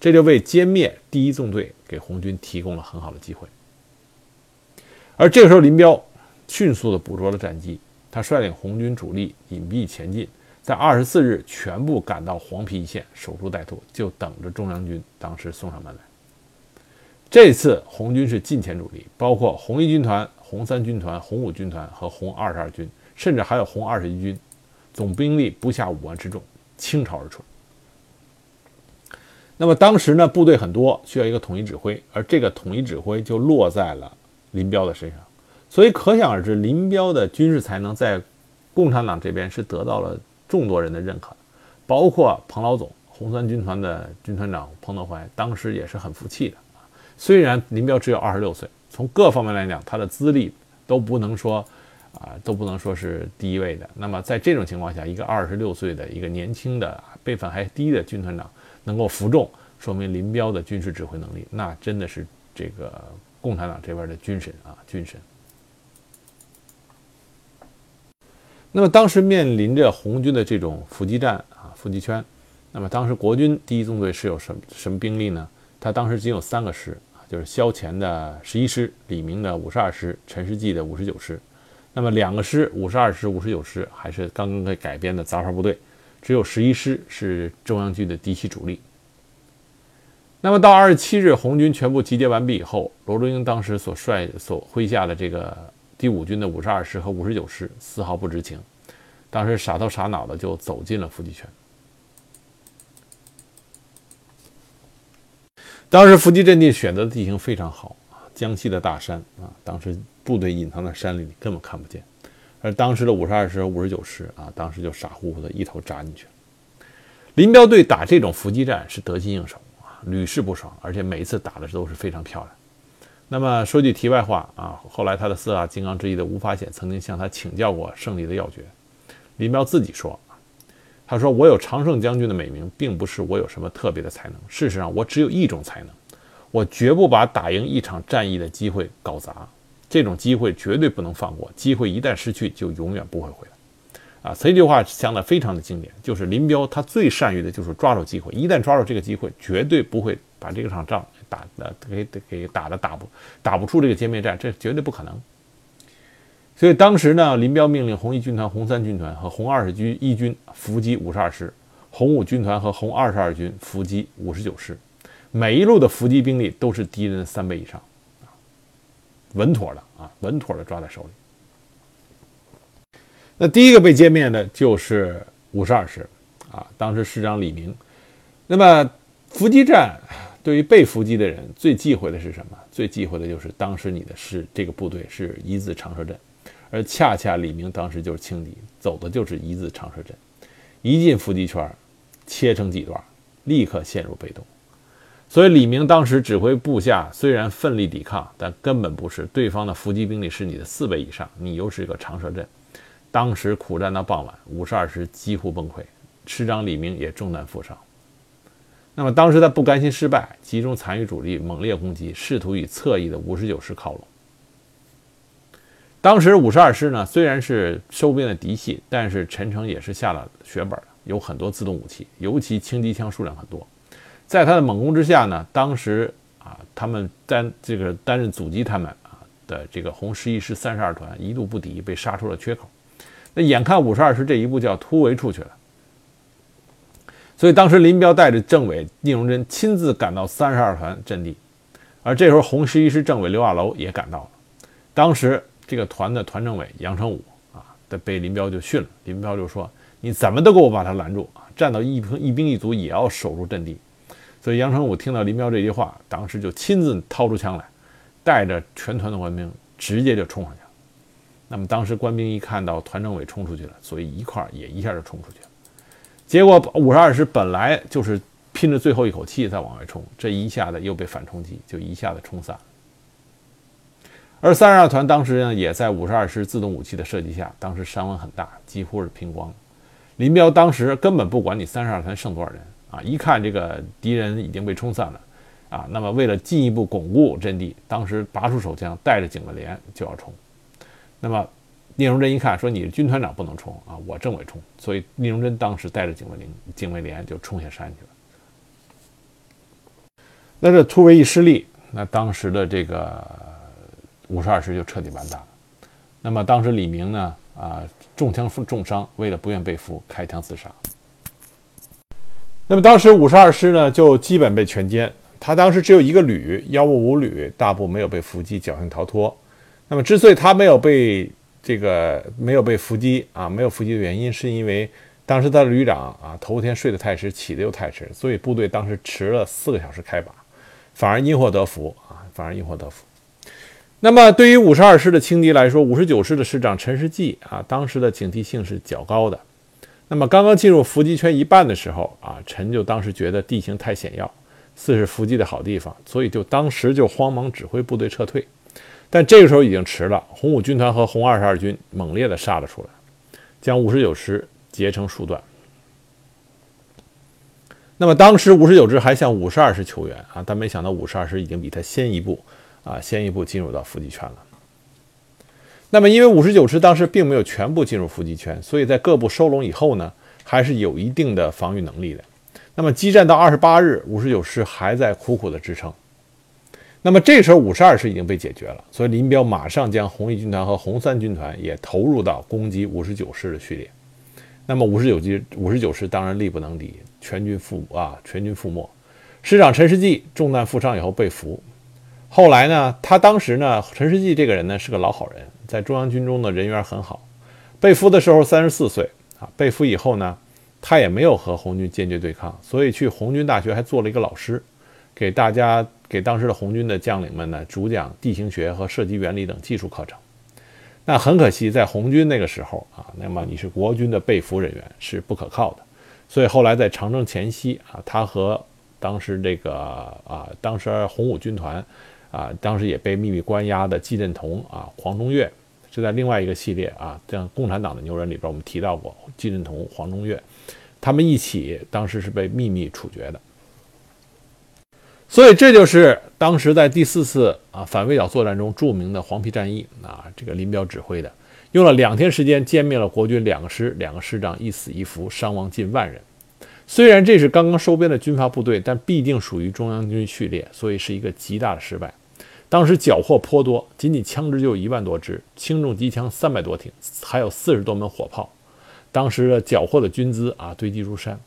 这就为歼灭第一纵队给红军提供了很好的机会。而这个时候，林彪迅速的捕捉了战机，他率领红军主力隐蔽前进。在二十四日，全部赶到黄陂一线，守株待兔，就等着中央军当时送上门来。这次红军是近前主力，包括红一军团、红三军团、红五军团和红二十二军，甚至还有红二十一军，总兵力不下五万之众，倾巢而出。那么当时呢，部队很多，需要一个统一指挥，而这个统一指挥就落在了林彪的身上，所以可想而知，林彪的军事才能在共产党这边是得到了。众多人的认可，包括彭老总，红三军团的军团长彭德怀，当时也是很服气的。虽然林彪只有二十六岁，从各方面来讲，他的资历都不能说啊，都不能说是第一位的。那么在这种情况下，一个二十六岁的一个年轻的辈分还低的军团长能够服众，说明林彪的军事指挥能力，那真的是这个共产党这边的军神啊，军神。那么当时面临着红军的这种伏击战啊，伏击圈。那么当时国军第一纵队是有什么什么兵力呢？他当时仅有三个师啊，就是萧乾的十一师、李明的五十二师、陈世济的五十九师。那么两个师，五十二师、五十九师还是刚刚被改编的杂牌部队，只有十一师是中央军的嫡系主力。那么到二十七日，红军全部集结完毕以后，罗卓英当时所率所麾下的这个。第五军的五十二师和五十九师丝毫不知情，当时傻头傻脑的就走进了伏击圈。当时伏击阵地选择的地形非常好，江西的大山啊，当时部队隐藏在山里，根本看不见。而当时的五十二师和五十九师啊，当时就傻乎乎的一头扎进去了。林彪对打这种伏击战是得心应手啊，屡试不爽，而且每一次打的都是非常漂亮。那么说句题外话啊，后来他的四大金刚之一的吴法显曾经向他请教过胜利的要诀。林彪自己说：“他说我有常胜将军的美名，并不是我有什么特别的才能。事实上，我只有一种才能，我绝不把打赢一场战役的机会搞砸。这种机会绝对不能放过，机会一旦失去，就永远不会回来。”啊，这句话讲的非常的经典，就是林彪他最善于的就是抓住机会，一旦抓住这个机会，绝对不会把这场仗。打的给给打的打不打不出这个歼灭战，这绝对不可能。所以当时呢，林彪命令红一军团、红三军团和红二十军一军伏击五十二师，红五军团和红二十二军伏击五十九师，每一路的伏击兵力都是敌人的三倍以上，稳妥的啊，稳妥的抓在手里。那第一个被歼灭的就是五十二师啊，当时师长李明。那么伏击战。对于被伏击的人，最忌讳的是什么？最忌讳的就是当时你的是这个部队是一字长蛇阵，而恰恰李明当时就是轻敌，走的就是一字长蛇阵，一进伏击圈，切成几段，立刻陷入被动。所以李明当时指挥部下虽然奋力抵抗，但根本不是对方的伏击兵力是你的四倍以上，你又是一个长蛇阵。当时苦战到傍晚，五十二师几乎崩溃，师长李明也中弹负伤。那么当时他不甘心失败，集中残余主力猛烈攻击，试图与侧翼的五十九师靠拢。当时五十二师呢，虽然是收编的嫡系，但是陈诚也是下了血本的，有很多自动武器，尤其轻机枪数量很多。在他的猛攻之下呢，当时啊，他们担这个担任阻击他们啊的这个红十一师三十二团一度不敌，被杀出了缺口。那眼看五十二师这一步就要突围出去了。所以当时林彪带着政委聂荣臻亲自赶到三十二团阵地，而这时候红十一师政委刘亚楼也赶到了。当时这个团的团政委杨成武啊，被林彪就训了。林彪就说：“你怎么都给我把他拦住啊！站到一兵一兵一卒也要守住阵地。”所以杨成武听到林彪这句话，当时就亲自掏出枪来，带着全团的官兵直接就冲上去了。那么当时官兵一看到团政委冲出去了，所以一块儿也一下就冲出去了。结果五十二师本来就是拼着最后一口气在往外冲，这一下子又被反冲击，就一下子冲散了。而三十二团当时呢，也在五十二师自动武器的射击下，当时伤亡很大，几乎是拼光了。林彪当时根本不管你三十二团剩多少人啊，一看这个敌人已经被冲散了，啊。那么为了进一步巩固阵地，当时拔出手枪，带着警卫连就要冲。那么聂荣臻一看，说你军团长不能冲啊，我政委冲。所以聂荣臻当时带着警卫连警卫连就冲下山去了。那这突围一失利，那当时的这个五十二师就彻底完蛋了。那么当时李明呢，啊，中枪重伤，为了不愿被俘，开枪自杀。那么当时五十二师呢，就基本被全歼。他当时只有一个旅，幺五五旅大部没有被伏击，侥幸逃脱。那么之所以他没有被这个没有被伏击啊，没有伏击的原因，是因为当时他的旅长啊，头天睡得太迟，起得又太迟，所以部队当时迟了四个小时开拔，反而因祸得福啊，反而因祸得福。那么对于五十二师的轻敌来说，五十九师的师长陈世济啊，当时的警惕性是较高的。那么刚刚进入伏击圈一半的时候啊，陈就当时觉得地形太险要，似是伏击的好地方，所以就当时就慌忙指挥部队撤退。但这个时候已经迟了，红五军团和红二十二军猛烈地杀了出来，将五十九师截成数段。那么当时五十九师还向五十二师求援啊，但没想到五十二师已经比他先一步啊，先一步进入到伏击圈了。那么，因为五十九师当时并没有全部进入伏击圈，所以在各部收拢以后呢，还是有一定的防御能力的。那么，激战到二十八日，五十九师还在苦苦的支撑。那么这时候，五十二师已经被解决了，所以林彪马上将红一军团和红三军团也投入到攻击五十九师的序列。那么五十九师五十九师当然力不能敌，全军覆啊，全军覆没。师长陈世济中弹负伤以后被俘。后来呢，他当时呢，陈世济这个人呢是个老好人。在中央军中的人缘很好，被俘的时候三十四岁啊，被俘以后呢，他也没有和红军坚决对抗，所以去红军大学还做了一个老师，给大家给当时的红军的将领们呢主讲地形学和射击原理等技术课程。那很可惜，在红军那个时候啊，那么你是国军的被俘人员是不可靠的，所以后来在长征前夕啊，他和当时这个啊，当时红五军团。啊，当时也被秘密关押的季振同啊，黄中岳，是在另外一个系列啊，像共产党的牛人里边，我们提到过季振同、黄中岳，他们一起当时是被秘密处决的。所以这就是当时在第四次啊反围剿作战中著名的黄陂战役啊，这个林彪指挥的，用了两天时间歼灭了国军两个师，两个师长一死一俘，伤亡近万人。虽然这是刚刚收编的军阀部队，但必定属于中央军序列，所以是一个极大的失败。当时缴获颇多，仅仅枪支就有一万多支，轻重机枪三百多挺，还有四十多门火炮。当时缴获的军资啊，堆积如山。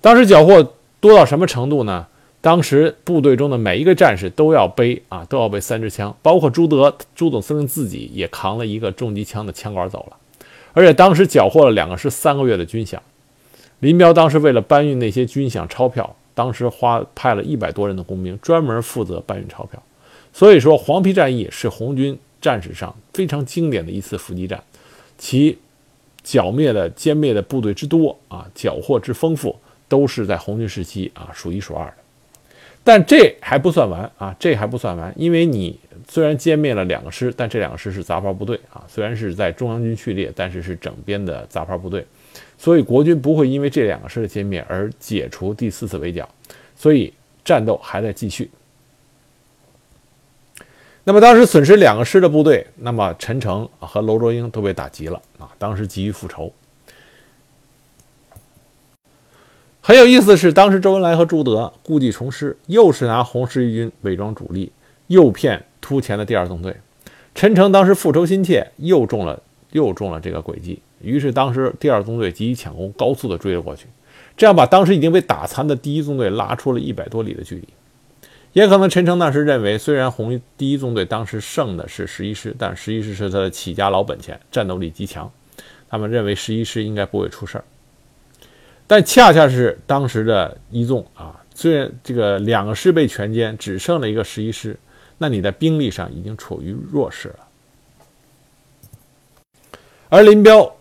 当时缴获多到什么程度呢？当时部队中的每一个战士都要背啊，都要背三支枪，包括朱德朱总司令自己也扛了一个重机枪的枪管走了。而且当时缴获了两个师三个月的军饷。林彪当时为了搬运那些军饷钞票。当时花派了一百多人的工兵，专门负责搬运钞票。所以说，黄陂战役是红军战史上非常经典的一次伏击战，其剿灭的歼灭的部队之多啊，缴获之丰富，都是在红军时期啊数一数二的。但这还不算完啊，这还不算完，因为你虽然歼灭了两个师，但这两个师是杂牌部队啊，虽然是在中央军序列，但是是整编的杂牌部队。所以国军不会因为这两个师的歼灭而解除第四次围剿，所以战斗还在继续。那么当时损失两个师的部队，那么陈诚和娄卓英都被打急了啊！当时急于复仇。很有意思是，当时周恩来和朱德故技重施，又是拿红十一军伪装主力，诱骗突前的第二纵队。陈诚当时复仇心切，又中了又中了这个诡计。于是，当时第二纵队急于抢攻，高速的追了过去，这样把当时已经被打残的第一纵队拉出了一百多里的距离。也可能陈诚那时认为，虽然红一第一纵队当时剩的是十一师，但十一师是他的起家老本钱，战斗力极强，他们认为十一师应该不会出事儿。但恰恰是当时的一纵啊，虽然这个两个师被全歼，只剩了一个十一师，那你在兵力上已经处于弱势了，而林彪。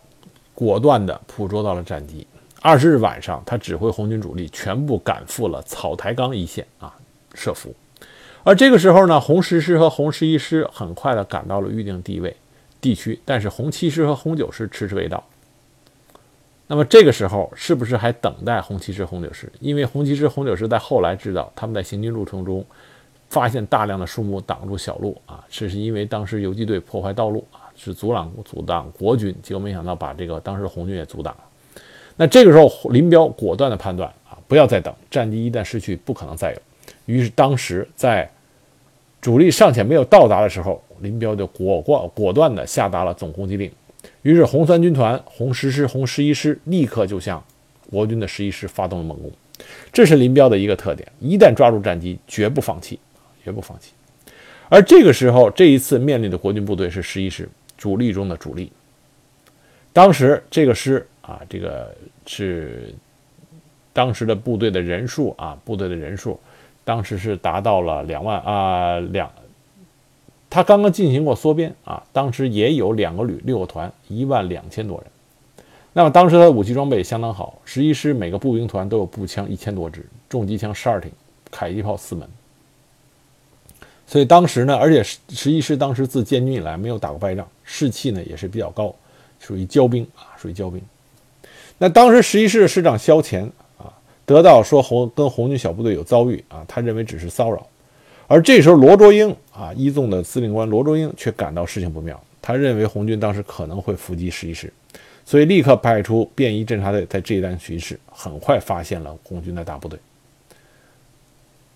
果断地捕捉到了战机。二十日晚上，他指挥红军主力全部赶赴了草台岗一线啊，设伏。而这个时候呢，红十师和红十一师很快地赶到了预定地位地区，但是红七师和红九师迟迟未到。那么这个时候是不是还等待红七师、红九师？因为红七师、红九师在后来知道他们在行军路程中发现大量的树木挡住小路啊，这是因为当时游击队破坏道路啊，是阻挡阻挡国军，结果没想到把这个当时红军也阻挡了。那这个时候林彪果断的判断啊，不要再等，战机一旦失去，不可能再有。于是当时在主力尚且没有到达的时候，林彪就果果果断地下达了总攻击令。于是红三军团、红十师、红十一师立刻就向国军的十一师发动了猛攻。这是林彪的一个特点：一旦抓住战机，绝不放弃，绝不放弃。而这个时候，这一次面临的国军部队是十一师主力中的主力。当时这个师啊，这个是当时的部队的人数啊，部队的人数。当时是达到了两万啊两，他刚刚进行过缩编啊，当时也有两个旅六个团，一万两千多人。那么当时的武器装备相当好，十一师每个步兵团都有步枪一千多支，重机枪十二挺，迫击炮四门。所以当时呢，而且十十一师当时自建军以来没有打过败仗，士气呢也是比较高，属于骄兵啊，属于骄兵。那当时十一师的师长萧乾啊。得到说红跟红军小部队有遭遇啊，他认为只是骚扰，而这时候罗卓英啊一纵的司令官罗卓英却感到事情不妙，他认为红军当时可能会伏击十一师，所以立刻派出便衣侦察队在这一带巡视，很快发现了红军的大部队。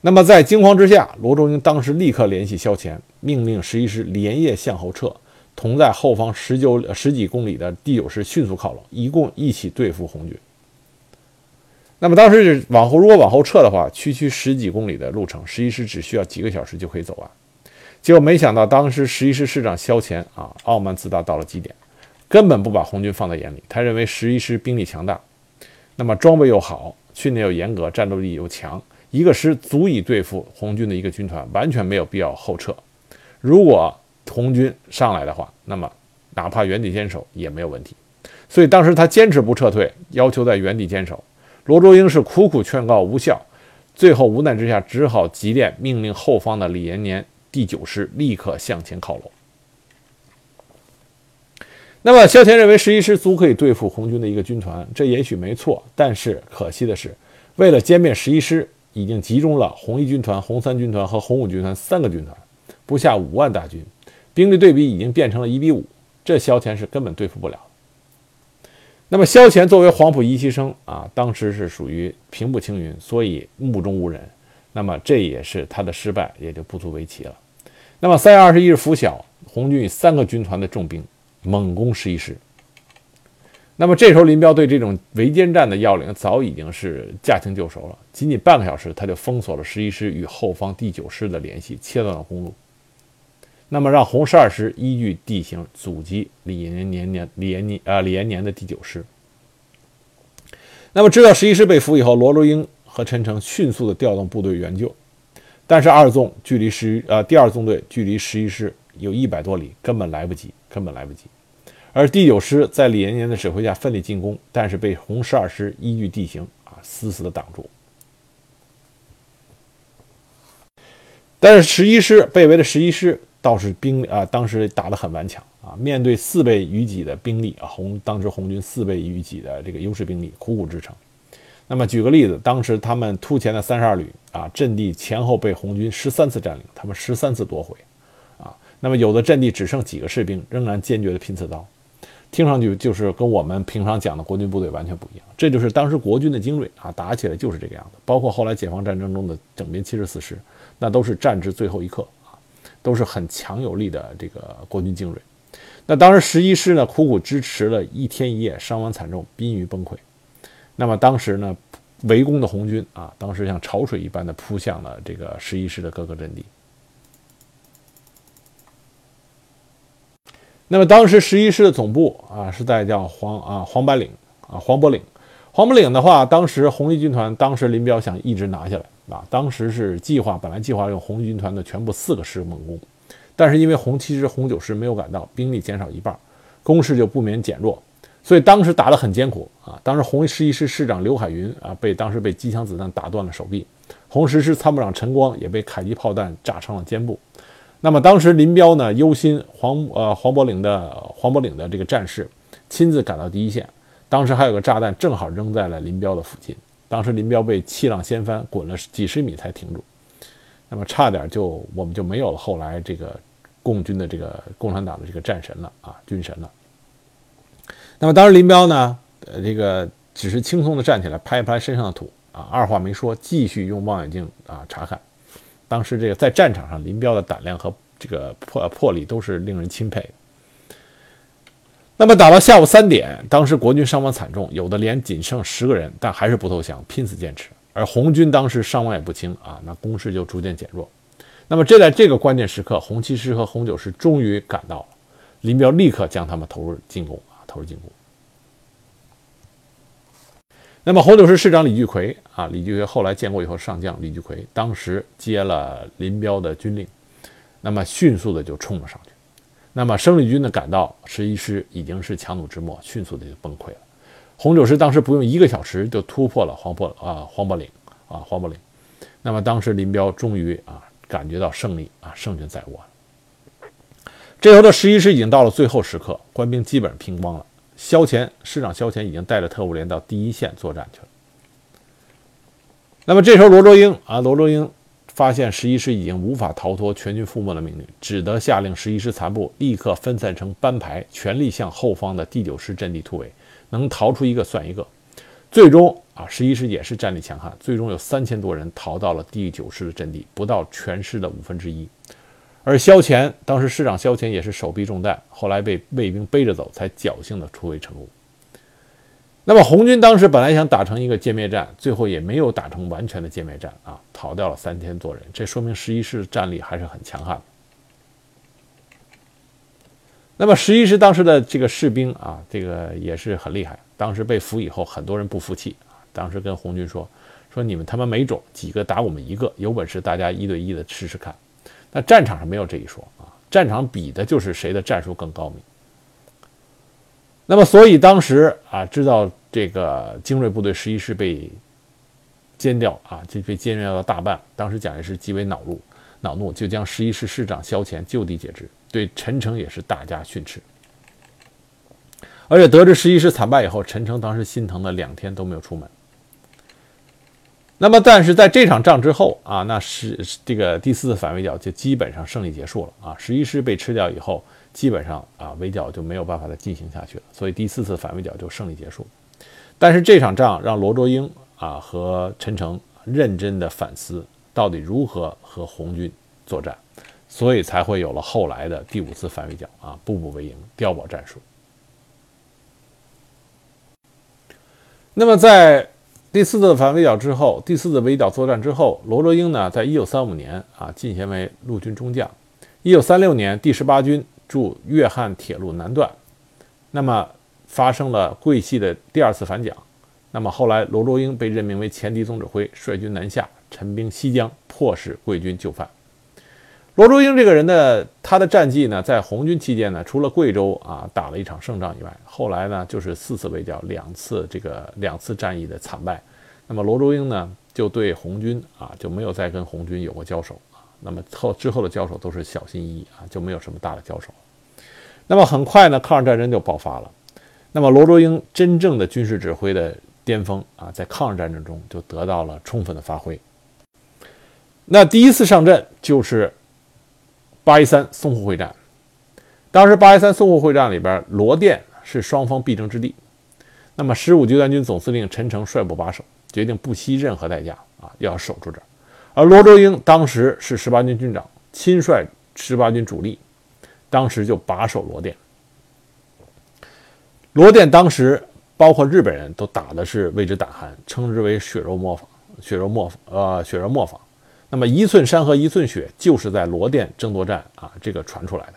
那么在惊慌之下，罗中英当时立刻联系萧乾，命令十一师连夜向后撤，同在后方十九十几公里的第九师迅速靠拢，一共一起对付红军。那么当时往后，如果往后撤的话，区区十几公里的路程，十一师只需要几个小时就可以走完。结果没想到，当时十一师师长萧乾啊，傲慢自大到了极点，根本不把红军放在眼里。他认为十一师兵力强大，那么装备又好，训练又严格，战斗力又强，一个师足以对付红军的一个军团，完全没有必要后撤。如果红军上来的话，那么哪怕原地坚守也没有问题。所以当时他坚持不撤退，要求在原地坚守。罗卓英是苦苦劝告无效，最后无奈之下只好急电命令后方的李延年第九师立刻向前靠拢。那么萧乾认为十一师足可以对付红军的一个军团，这也许没错，但是可惜的是，为了歼灭十一师，已经集中了红一军团、红三军团和红五军团三个军团，不下五万大军，兵力对比已经变成了一比五，这萧乾是根本对付不了。那么萧乾作为黄埔一期生啊，当时是属于平步青云，所以目中无人。那么这也是他的失败，也就不足为奇了。那么三月二十一日拂晓，红军以三个军团的重兵猛攻十一师。那么这时候林彪对这种围歼战的要领早已经是驾轻就熟了，仅仅半个小时，他就封锁了十一师与后方第九师的联系，切断了公路。那么让红十二师依据地形阻击李延年年李延年啊李延年的第九师。那么知道十一师被俘以后，罗卓英和陈诚迅速的调动部队援救，但是二纵距离十呃第二纵队距离十一师有一百多里，根本来不及，根本来不及。而第九师在李延年的指挥下奋力进攻，但是被红十二师依据地形啊死死的挡住。但是十一师被围的十一师。倒是兵啊，当时打得很顽强啊，面对四倍于己的兵力啊，红当时红军四倍于己的这个优势兵力，苦苦支撑。那么举个例子，当时他们突前的三十二旅啊，阵地前后被红军十三次占领，他们十三次夺回啊。那么有的阵地只剩几个士兵，仍然坚决的拼刺刀，听上去就是跟我们平常讲的国军部队完全不一样。这就是当时国军的精锐啊，打起来就是这个样子。包括后来解放战争中的整编七十四师，那都是战至最后一刻啊。都是很强有力的这个国军精锐，那当时十一师呢苦苦支持了一天一夜，伤亡惨重，濒于崩溃。那么当时呢围攻的红军啊，当时像潮水一般的扑向了这个十一师的各个阵地。那么当时十一师的总部啊是在叫黄啊黄柏岭啊黄柏岭，黄柏岭的话，当时红一军团当时林彪想一直拿下来。啊，当时是计划，本来计划用红一军团的全部四个师猛攻，但是因为红七师、红九师没有赶到，兵力减少一半，攻势就不免减弱，所以当时打得很艰苦啊。当时红十一师师长刘海云啊，被当时被机枪子弹打断了手臂，红十师参谋长陈光也被迫击炮弹炸伤了肩部。那么当时林彪呢，忧心黄呃黄伯岭的黄伯岭的这个战士，亲自赶到第一线，当时还有个炸弹正好扔在了林彪的附近，当时林彪被气浪掀翻，滚了几十米才停住，那么差点就我们就没有了后来这个共军的这个共产党的这个战神了啊，军神了。那么当时林彪呢，呃，这个只是轻松的站起来，拍一拍身上的土啊，二话没说，继续用望远镜啊查看。当时这个在战场上，林彪的胆量和这个魄魄力都是令人钦佩。那么打到下午三点，当时国军伤亡惨重，有的连仅剩十个人，但还是不投降，拼死坚持。而红军当时伤亡也不轻啊，那攻势就逐渐减弱。那么这在这个关键时刻，红七师和红九师终于赶到了，林彪立刻将他们投入进攻啊，投入进攻。那么红九师师长李聚奎啊，李聚奎后来建国以后上将李聚奎，当时接了林彪的军令，那么迅速的就冲了上去。那么生力军呢赶到，十一师已经是强弩之末，迅速的就崩溃了。红九师当时不用一个小时就突破了黄坡啊黄坡岭啊黄坡岭。那么当时林彪终于啊感觉到胜利啊胜券在握。这时候的十一师已经到了最后时刻，官兵基本上拼光了。萧乾师长萧乾已经带着特务连到第一线作战去了。那么这时候罗卓英啊罗卓英。发现十一师已经无法逃脱全军覆没的命运，只得下令十一师残部立刻分散成班排，全力向后方的第九师阵地突围，能逃出一个算一个。最终啊，十一师也是战力强悍，最终有三千多人逃到了第九师的阵地，不到全师的五分之一。而萧乾当时师长萧乾也是手臂中弹，后来被卫兵背着走，才侥幸的突围成功。那么红军当时本来想打成一个歼灭战，最后也没有打成完全的歼灭战啊，逃掉了三千多人，这说明十一师的战力还是很强悍。那么十一师当时的这个士兵啊，这个也是很厉害。当时被俘以后，很多人不服气啊，当时跟红军说：“说你们他妈没种，几个打我们一个，有本事大家一对一的试试看。”那战场上没有这一说啊，战场比的就是谁的战术更高明。那么，所以当时啊，知道这个精锐部队十一师被歼掉啊，就被歼灭了大半。当时蒋介石极为恼怒，恼怒就将十一师师长萧乾就地解职，对陈诚也是大加训斥。而且得知十一师惨败以后，陈诚当时心疼的两天都没有出门。那么，但是在这场仗之后啊，那是这个第四次反围剿就基本上胜利结束了啊，十一师被吃掉以后。基本上啊，围剿就没有办法再进行下去了，所以第四次反围剿就胜利结束。但是这场仗让罗卓英啊和陈诚认真的反思，到底如何和红军作战，所以才会有了后来的第五次反围剿啊，步步为营，碉堡战术。那么在第四次反围剿之后，第四次围剿作战之后，罗卓英呢，在一九三五年啊晋衔为陆军中将，一九三六年第十八军。驻粤汉铁路南段，那么发生了桂系的第二次反蒋，那么后来罗卓英被任命为前敌总指挥，率军南下，陈兵西江，迫使桂军就范。罗卓英这个人呢，他的战绩呢，在红军期间呢，除了贵州啊打了一场胜仗以外，后来呢就是四次围剿，两次这个两次战役的惨败。那么罗卓英呢，就对红军啊就没有再跟红军有过交手啊。那么后之后的交手都是小心翼翼啊，就没有什么大的交手。那么很快呢，抗日战争就爆发了。那么罗卓英真正的军事指挥的巅峰啊，在抗日战争中就得到了充分的发挥。那第一次上阵就是八一三淞沪会战。当时八一三淞沪会战里边，罗店是双方必争之地。那么十五集团军总司令陈诚率部把守，决定不惜任何代价啊，要守住这儿。而罗卓英当时是十八军军长，亲率十八军主力，当时就把守罗店。罗店当时包括日本人都打的是为之胆寒，称之为血肉磨坊，血肉磨坊，呃，血肉磨坊。那么一寸山河一寸血，就是在罗店争夺战啊，这个传出来的。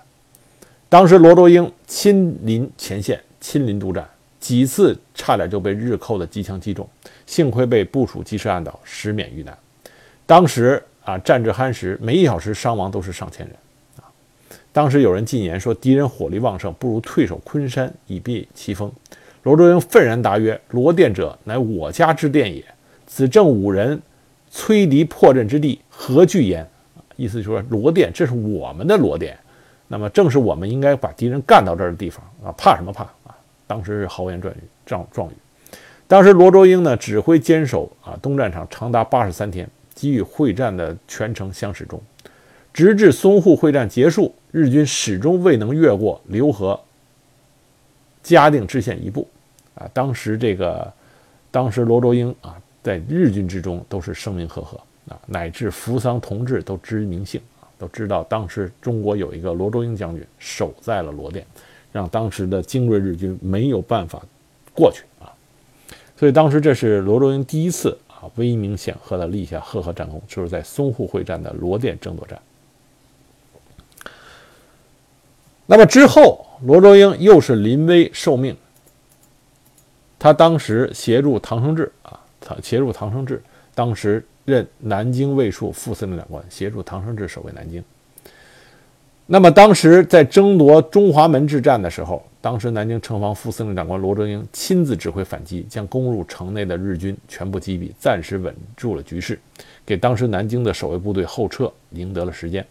当时罗卓英亲临前线，亲临督战，几次差点就被日寇的机枪击中，幸亏被部署及时按倒，实免遇难。当时啊，战至酣时，每一小时伤亡都是上千人啊。当时有人进言说，敌人火力旺盛，不如退守昆山以避其锋。罗卓英愤然答曰：“罗店者，乃我家之店也。此正五人摧敌破阵之地，何惧焉？”意思就是说，罗店这是我们的罗店，那么正是我们应该把敌人干到这儿的地方啊，怕什么怕啊？当时是豪言壮语，壮壮语。当时罗卓英呢指挥坚守啊东战场长达八十三天，给予会战的全程相始终，直至淞沪会战结束，日军始终未能越过浏河嘉定支线一步。啊，当时这个，当时罗卓英啊，在日军之中都是声名赫赫啊，乃至扶桑同志都知名姓啊，都知道当时中国有一个罗卓英将军守在了罗店，让当时的精锐日军没有办法过去啊。所以当时这是罗卓英第一次啊威名显赫的立下赫赫战功，就是在淞沪会战的罗店争夺战。那么之后，罗卓英又是临危受命，他当时协助唐生智啊，他协助唐生智，当时任南京卫戍副司令长官，协助唐生智守卫南京。那么当时在争夺中华门之战的时候。当时南京城防副司令长官罗卓英亲自指挥反击，将攻入城内的日军全部击毙，暂时稳住了局势，给当时南京的守卫部队后撤赢得了时间。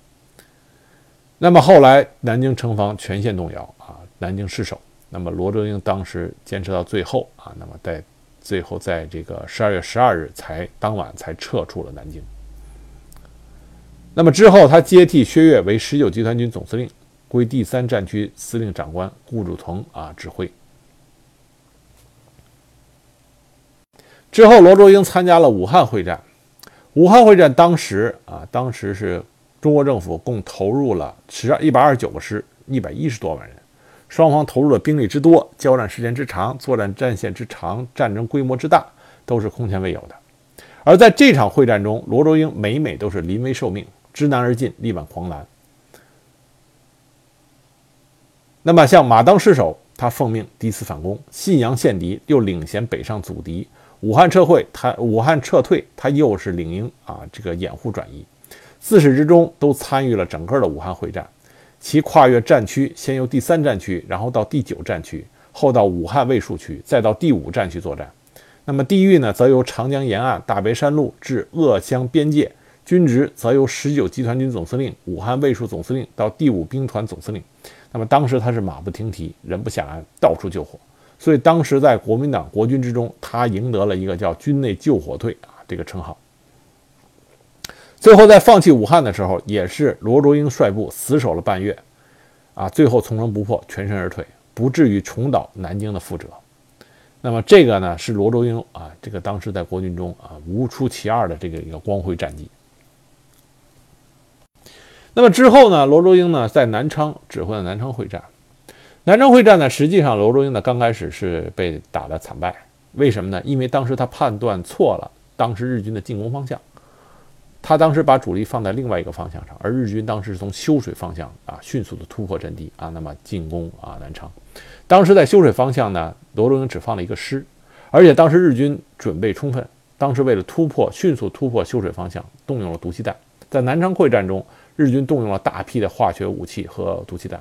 那么后来南京城防全线动摇啊，南京失守。那么罗卓英当时坚持到最后啊，那么在最后在这个十二月十二日才当晚才撤出了南京。那么之后他接替薛岳为十九集团军总司令。归第三战区司令长官顾祝同啊指挥。之后，罗卓英参加了武汉会战。武汉会战当时啊，当时是中国政府共投入了十一百二十九个师，一百一十多万人。双方投入的兵力之多，交战时间之长，作战战线之长，战争规模之大，都是空前未有的。而在这场会战中，罗卓英每每都是临危受命，知难而进，力挽狂澜。那么，像马当失守，他奉命第一次反攻；信阳陷敌，又领衔北上阻敌；武汉撤退，他武汉撤退，他又是领营啊，这个掩护转移。自始至终都参与了整个的武汉会战。其跨越战区，先由第三战区，然后到第九战区，后到武汉卫戍区，再到第五战区作战。那么地域呢，则由长江沿岸大别山路至鄂湘边界；军职则由十九集团军总司令、武汉卫戍总司令到第五兵团总司令。那么当时他是马不停蹄，人不下鞍，到处救火，所以当时在国民党国军之中，他赢得了一个叫“军内救火队”啊这个称号。最后在放弃武汉的时候，也是罗卓英率部死守了半月，啊，最后从容不迫，全身而退，不至于重蹈南京的覆辙。那么这个呢，是罗卓英啊，这个当时在国军中啊无出其二的这个一个光辉战绩。那么之后呢？罗卓英呢，在南昌指挥了南昌会战。南昌会战呢，实际上罗卓英呢，刚开始是被打得惨败。为什么呢？因为当时他判断错了，当时日军的进攻方向。他当时把主力放在另外一个方向上，而日军当时是从修水方向啊，迅速的突破阵地啊，那么进攻啊南昌。当时在修水方向呢，罗荣英只放了一个师，而且当时日军准备充分，当时为了突破，迅速突破修水方向，动用了毒气弹。在南昌会战中。日军动用了大批的化学武器和毒气弹，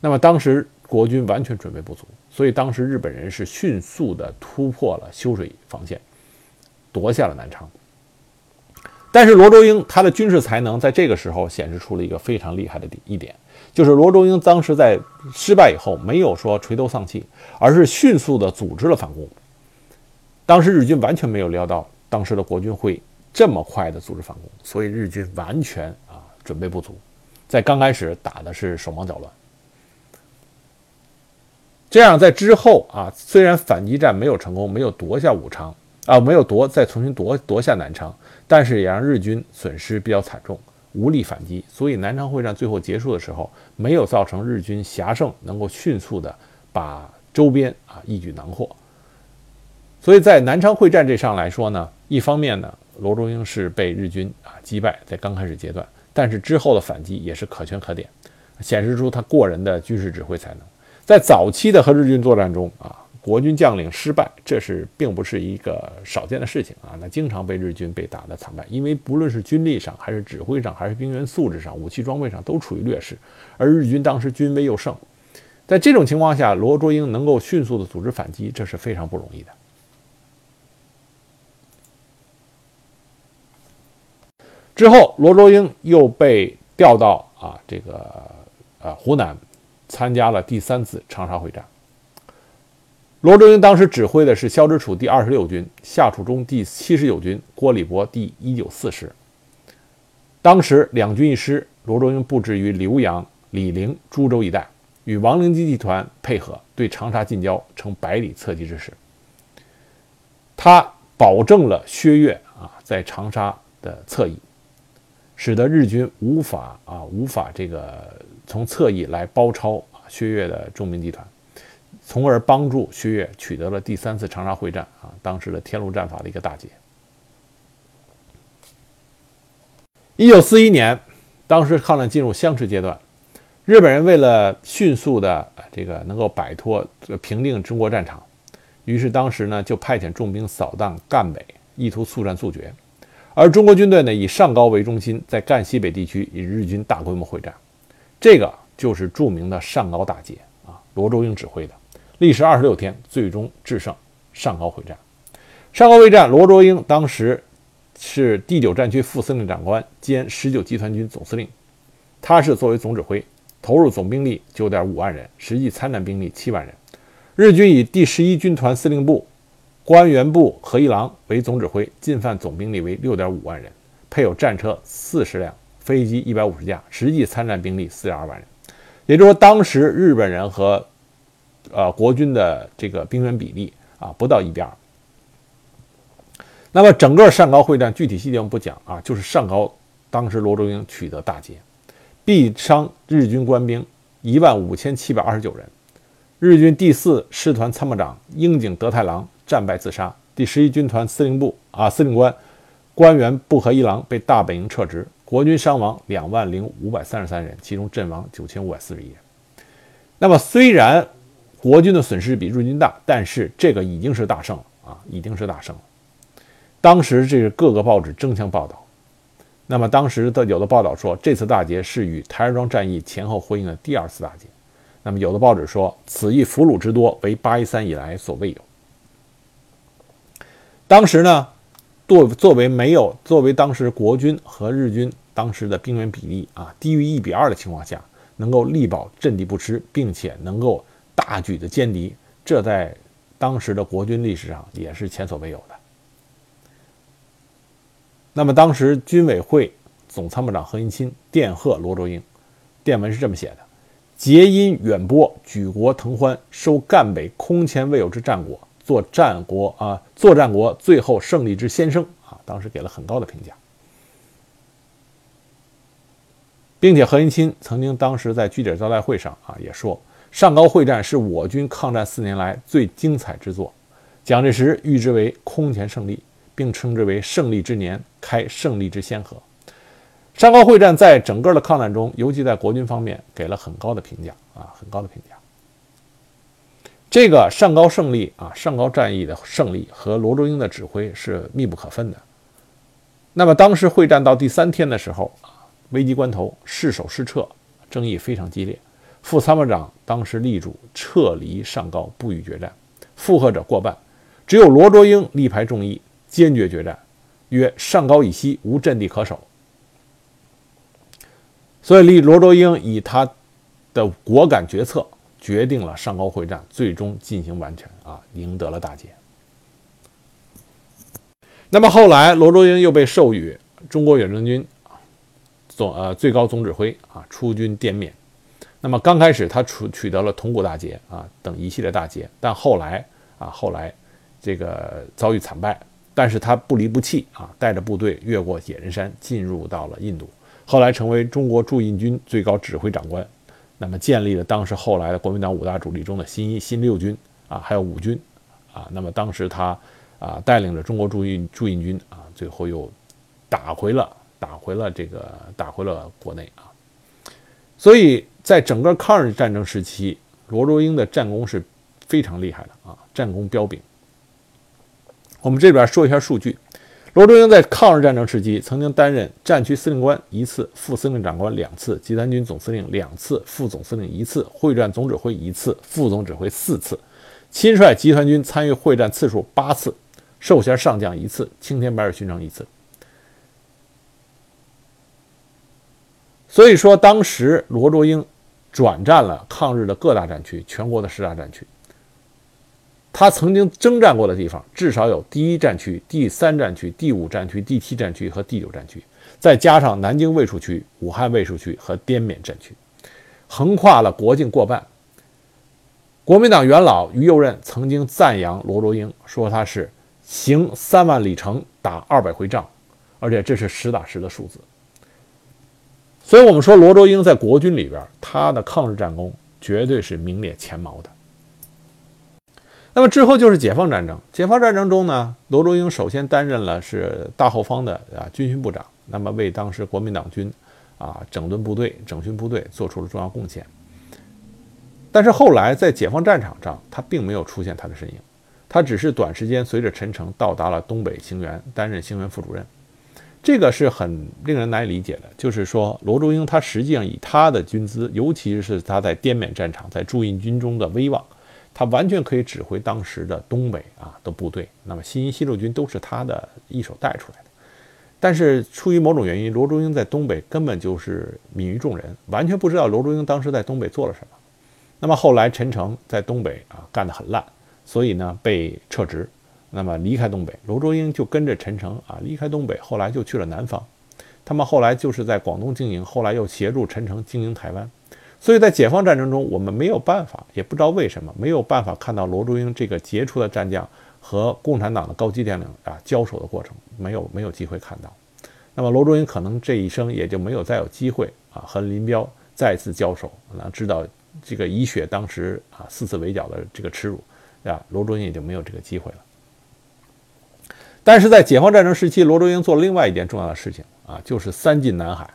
那么当时国军完全准备不足，所以当时日本人是迅速的突破了修水防线，夺下了南昌。但是罗卓英他的军事才能在这个时候显示出了一个非常厉害的一点，就是罗卓英当时在失败以后没有说垂头丧气，而是迅速的组织了反攻。当时日军完全没有料到当时的国军会这么快的组织反攻，所以日军完全啊。准备不足，在刚开始打的是手忙脚乱，这样在之后啊，虽然反击战没有成功，没有夺下武昌啊，没有夺再重新夺夺下南昌，但是也让日军损失比较惨重，无力反击。所以南昌会战最后结束的时候，没有造成日军狭胜，能够迅速的把周边啊一举囊获。所以在南昌会战这上来说呢，一方面呢，罗卓英是被日军啊击败，在刚开始阶段。但是之后的反击也是可圈可点，显示出他过人的军事指挥才能。在早期的和日军作战中啊，国军将领失败，这是并不是一个少见的事情啊。那经常被日军被打得惨败，因为不论是军力上，还是指挥上，还是兵员素质上、武器装备上都处于劣势，而日军当时军威又盛，在这种情况下，罗卓英能够迅速的组织反击，这是非常不容易的。之后，罗卓英又被调到啊这个呃湖南，参加了第三次长沙会战。罗卓英当时指挥的是萧之楚第二十六军、夏楚中第七十九军、郭礼伯第一九四师。当时两军一师，罗卓英布置于浏阳、醴陵、株洲一带，与王灵基集团配合，对长沙近郊成百里侧击之势。他保证了薛岳啊在长沙的侧翼，使得日军无法啊无法这个从侧翼来包抄啊薛岳的重兵集团。从而帮助薛岳取得了第三次长沙会战啊，当时的天路战法的一个大捷。一九四一年，当时抗战进入相持阶段，日本人为了迅速的这个能够摆脱平定中国战场，于是当时呢就派遣重兵扫荡赣北，意图速战速决。而中国军队呢以上高为中心，在赣西北地区与日军大规模会战，这个就是著名的上高大捷啊，罗卓英指挥的。历时二十六天，最终制胜上高会战。上高会战，罗卓英当时是第九战区副司令长官兼十九集团军总司令，他是作为总指挥，投入总兵力九点五万人，实际参战兵力七万人。日军以第十一军团司令部官员部何一郎为总指挥，进犯总兵力为六点五万人，配有战车四十辆，飞机一百五十架，实际参战兵力四点二万人。也就是说，当时日本人和呃，国军的这个兵员比例啊，不到一比二。那么整个上高会战具体细节我们不讲啊，就是上高当时罗卓英取得大捷，毙伤日军官兵一万五千七百二十九人。日军第四师团参谋长樱井德太郎战败自杀，第十一军团司令部啊司令官官员布和一郎被大本营撤职。国军伤亡两万零五百三十三人，其中阵亡九千五百四十一人。那么虽然。国军的损失比日军大，但是这个已经是大胜了啊，已经是大胜了。当时这是各个报纸争相报道。那么当时的有的报道说，这次大捷是与台儿庄战役前后呼应的第二次大捷。那么有的报纸说，此役俘虏之多，为八一三以来所未有。当时呢，作作为没有作为当时国军和日军当时的兵员比例啊低于一比二的情况下，能够力保阵地不失，并且能够。大举的歼敌，这在当时的国军历史上也是前所未有的。那么，当时军委会总参谋长何应钦电贺罗卓英，电文是这么写的：“捷因远播，举国腾欢，收赣北空前未有之战果，做战国啊，作战国最后胜利之先声啊！”当时给了很高的评价，并且何应钦曾经当时在据点招待会上啊也说。上高会战是我军抗战四年来最精彩之作，蒋介石誉之为空前胜利，并称之为胜利之年，开胜利之先河。上高会战在整个的抗战中，尤其在国军方面给了很高的评价啊，很高的评价。这个上高胜利啊，上高战役的胜利和罗卓英的指挥是密不可分的。那么当时会战到第三天的时候，危急关头失守失撤，争议非常激烈。副参谋长当时力主撤离上高，不予决战，附和者过半，只有罗卓英力排众议，坚决决战，曰：“上高以西无阵地可守。”所以，立罗卓英以他的果敢决策，决定了上高会战最终进行完成，啊，赢得了大捷。那么后来，罗卓英又被授予中国远征军总呃最高总指挥啊，出军滇缅。那么刚开始他取取得了铜鼓大捷啊等一系列大捷，但后来啊后来这个遭遇惨败，但是他不离不弃啊，带着部队越过野人山，进入到了印度，后来成为中国驻印军最高指挥长官，那么建立了当时后来的国民党五大主力中的新一新六军啊，还有五军啊，那么当时他啊带领着中国驻印驻印军啊，最后又打回了打回了这个打回了国内啊，所以。在整个抗日战争时期，罗卓英的战功是非常厉害的啊，战功彪炳。我们这边说一下数据：罗卓英在抗日战争时期曾经担任战区司令官一次，副司令长官两次，集团军总司令两次，副总司令一次，会战总指挥一次，副总指挥四次，亲率集团军参与会战次数八次，授衔上将一次，青天白日勋章一次。所以说，当时罗卓英。转战了抗日的各大战区，全国的十大战区。他曾经征战过的地方至少有第一战区、第三战区、第五战区、第七战区和第九战区，再加上南京卫戍区、武汉卫戍区和滇缅战区，横跨了国境过半。国民党元老于右任曾经赞扬罗卓英，说他是行三万里程打二百回仗，而且这是实打实的数字。所以，我们说罗卓英在国军里边，他的抗日战功绝对是名列前茅的。那么之后就是解放战争。解放战争中呢，罗卓英首先担任了是大后方的啊军训部长，那么为当时国民党军啊整顿部队、整训部队做出了重要贡献。但是后来在解放战场上，他并没有出现他的身影，他只是短时间随着陈诚到达了东北兴元，担任兴元副主任。这个是很令人难以理解的，就是说罗卓英他实际上以他的军资，尤其是他在滇缅战场在驻印军中的威望。他完全可以指挥当时的东北啊的部队，那么新一、西路军都是他的一手带出来的。但是出于某种原因，罗卓英在东北根本就是泯于众人，完全不知道罗卓英当时在东北做了什么。那么后来陈诚在东北啊干得很烂，所以呢被撤职，那么离开东北，罗卓英就跟着陈诚啊离开东北，后来就去了南方。他们后来就是在广东经营，后来又协助陈诚经营台湾。所以在解放战争中，我们没有办法，也不知道为什么没有办法看到罗卓英这个杰出的战将和共产党的高级将领啊交手的过程，没有没有机会看到。那么罗卓英可能这一生也就没有再有机会啊和林彪再次交手，那知道这个以雪当时啊四次围剿的这个耻辱，啊罗卓英也就没有这个机会了。但是在解放战争时期，罗卓英做了另外一件重要的事情啊，就是三进南海，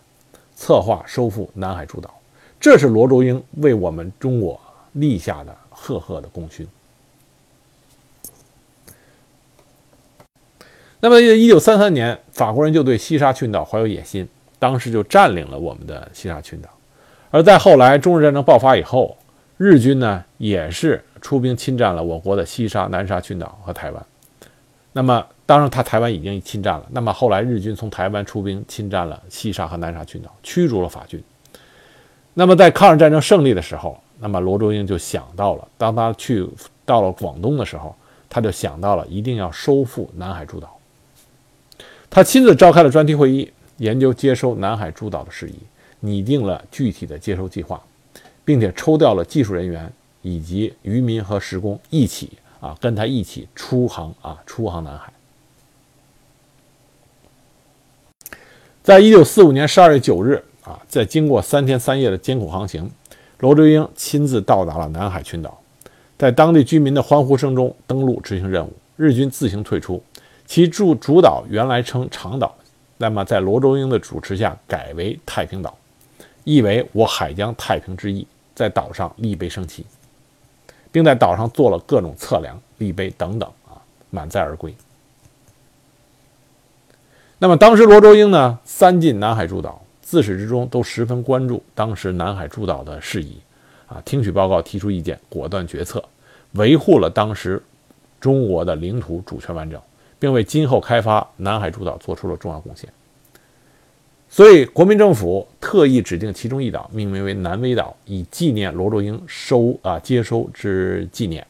策划收复南海诸岛。这是罗卓英为我们中国立下的赫赫的功勋。那么，一九三三年，法国人就对西沙群岛怀有野心，当时就占领了我们的西沙群岛。而在后来中日战争爆发以后，日军呢也是出兵侵占了我国的西沙、南沙群岛和台湾。那么，当然，他台湾已经侵占了。那么后来日军从台湾出兵侵占了西沙和南沙群岛，驱逐了法军。那么在抗日战争胜利的时候，那么罗卓英就想到了，当他去到了广东的时候，他就想到了一定要收复南海诸岛。他亲自召开了专题会议，研究接收南海诸岛的事宜，拟定了具体的接收计划，并且抽调了技术人员以及渔民和石工一起啊，跟他一起出航啊，出航南海。在一九四五年十二月九日。啊，在经过三天三夜的艰苦航行，罗卓英亲自到达了南海群岛，在当地居民的欢呼声中登陆执行任务。日军自行退出，其驻主岛原来称长岛，那么在罗卓英的主持下改为太平岛，意为我海疆太平之意，在岛上立碑升旗，并在岛上做了各种测量、立碑等等啊，满载而归。那么当时罗卓英呢，三进南海诸岛。自始至终都十分关注当时南海诸岛的事宜，啊，听取报告，提出意见，果断决策，维护了当时中国的领土主权完整，并为今后开发南海诸岛做出了重要贡献。所以，国民政府特意指定其中一岛，命名为南威岛，以纪念罗卓英收啊接收之纪念。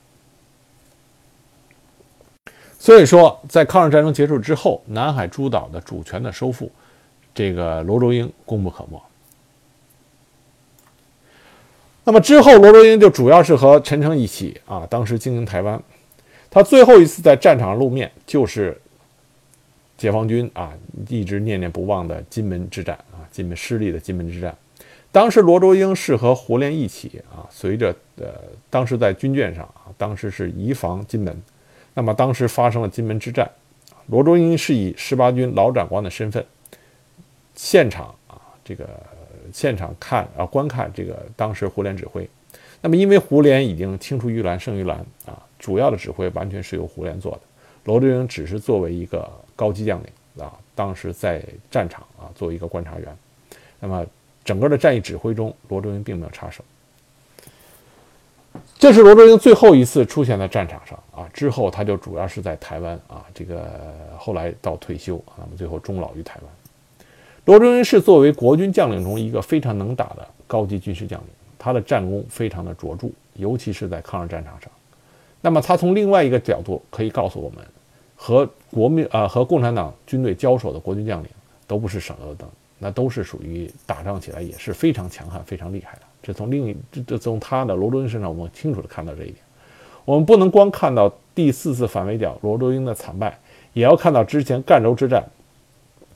所以说，在抗日战争结束之后，南海诸岛的主权的收复。这个罗卓英功不可没。那么之后，罗卓英就主要是和陈诚一起啊，当时经营台湾。他最后一次在战场上露面，就是解放军啊一直念念不忘的金门之战啊，金门失利的金门之战。当时罗卓英是和胡琏一起啊，随着呃，当时在军卷上啊，当时是移防金门。那么当时发生了金门之战，罗卓英是以十八军老长官的身份。现场啊，这个现场看啊，观看这个当时胡琏指挥。那么，因为胡琏已经青出于蓝胜于蓝啊，主要的指挥完全是由胡琏做的。罗卓英只是作为一个高级将领啊，当时在战场啊，作为一个观察员。那么，整个的战役指挥中，罗卓英并没有插手。这是罗卓英最后一次出现在战场上啊，之后他就主要是在台湾啊，这个后来到退休啊，那么最后终老于台湾。罗卓英是作为国军将领中一个非常能打的高级军事将领，他的战功非常的卓著，尤其是在抗日战场上。那么他从另外一个角度可以告诉我们，和国民啊和共产党军队交手的国军将领都不是省油的灯，那都是属于打仗起来也是非常强悍、非常厉害的。这从另一这这从他的罗卓英身上，我们清楚的看到这一点。我们不能光看到第四次反围剿罗卓英的惨败，也要看到之前赣州之战，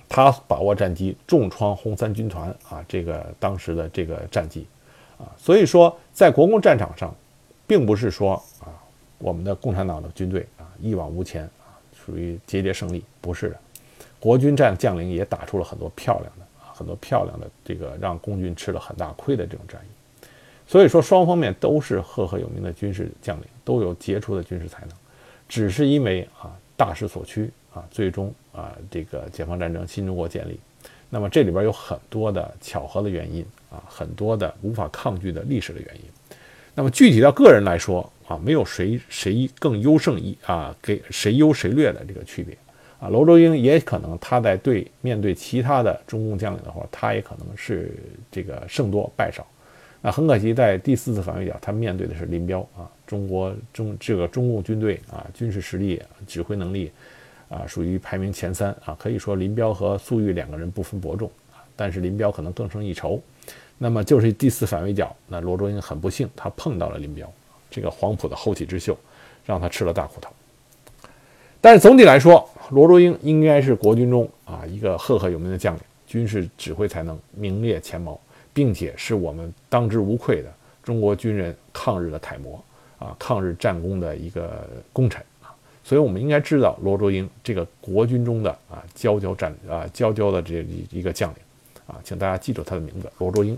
他把握战机，重创红三军团啊，这个当时的这个战绩啊。所以说，在国共战场上，并不是说啊，我们的共产党的军队啊一往无前啊，属于节节胜利，不是的。国军战将领也打出了很多漂亮的啊，很多漂亮的这个让共军吃了很大亏的这种战役。所以说，双方面都是赫赫有名的军事将领，都有杰出的军事才能，只是因为啊大势所趋啊，最终啊这个解放战争新中国建立，那么这里边有很多的巧合的原因啊，很多的无法抗拒的历史的原因。那么具体到个人来说啊，没有谁谁更优胜一啊，给谁优谁劣的这个区别啊。罗周英也可能他在对面对其他的中共将领的话，他也可能是这个胜多败少。那很可惜，在第四次反围剿，他面对的是林彪啊，中国中这个中共军队啊，军事实力、指挥能力啊，属于排名前三啊。可以说林彪和粟裕两个人不分伯仲啊，但是林彪可能更胜一筹。那么就是第四反围剿，那罗卓英很不幸，他碰到了林彪，这个黄埔的后起之秀，让他吃了大苦头。但是总体来说，罗卓英应该是国军中啊一个赫赫有名的将领，军事指挥才能名列前茅。并且是我们当之无愧的中国军人抗日的楷模啊，抗日战功的一个功臣啊，所以我们应该知道罗卓英这个国军中的啊佼佼战啊佼佼的这一个将领啊，请大家记住他的名字罗卓英。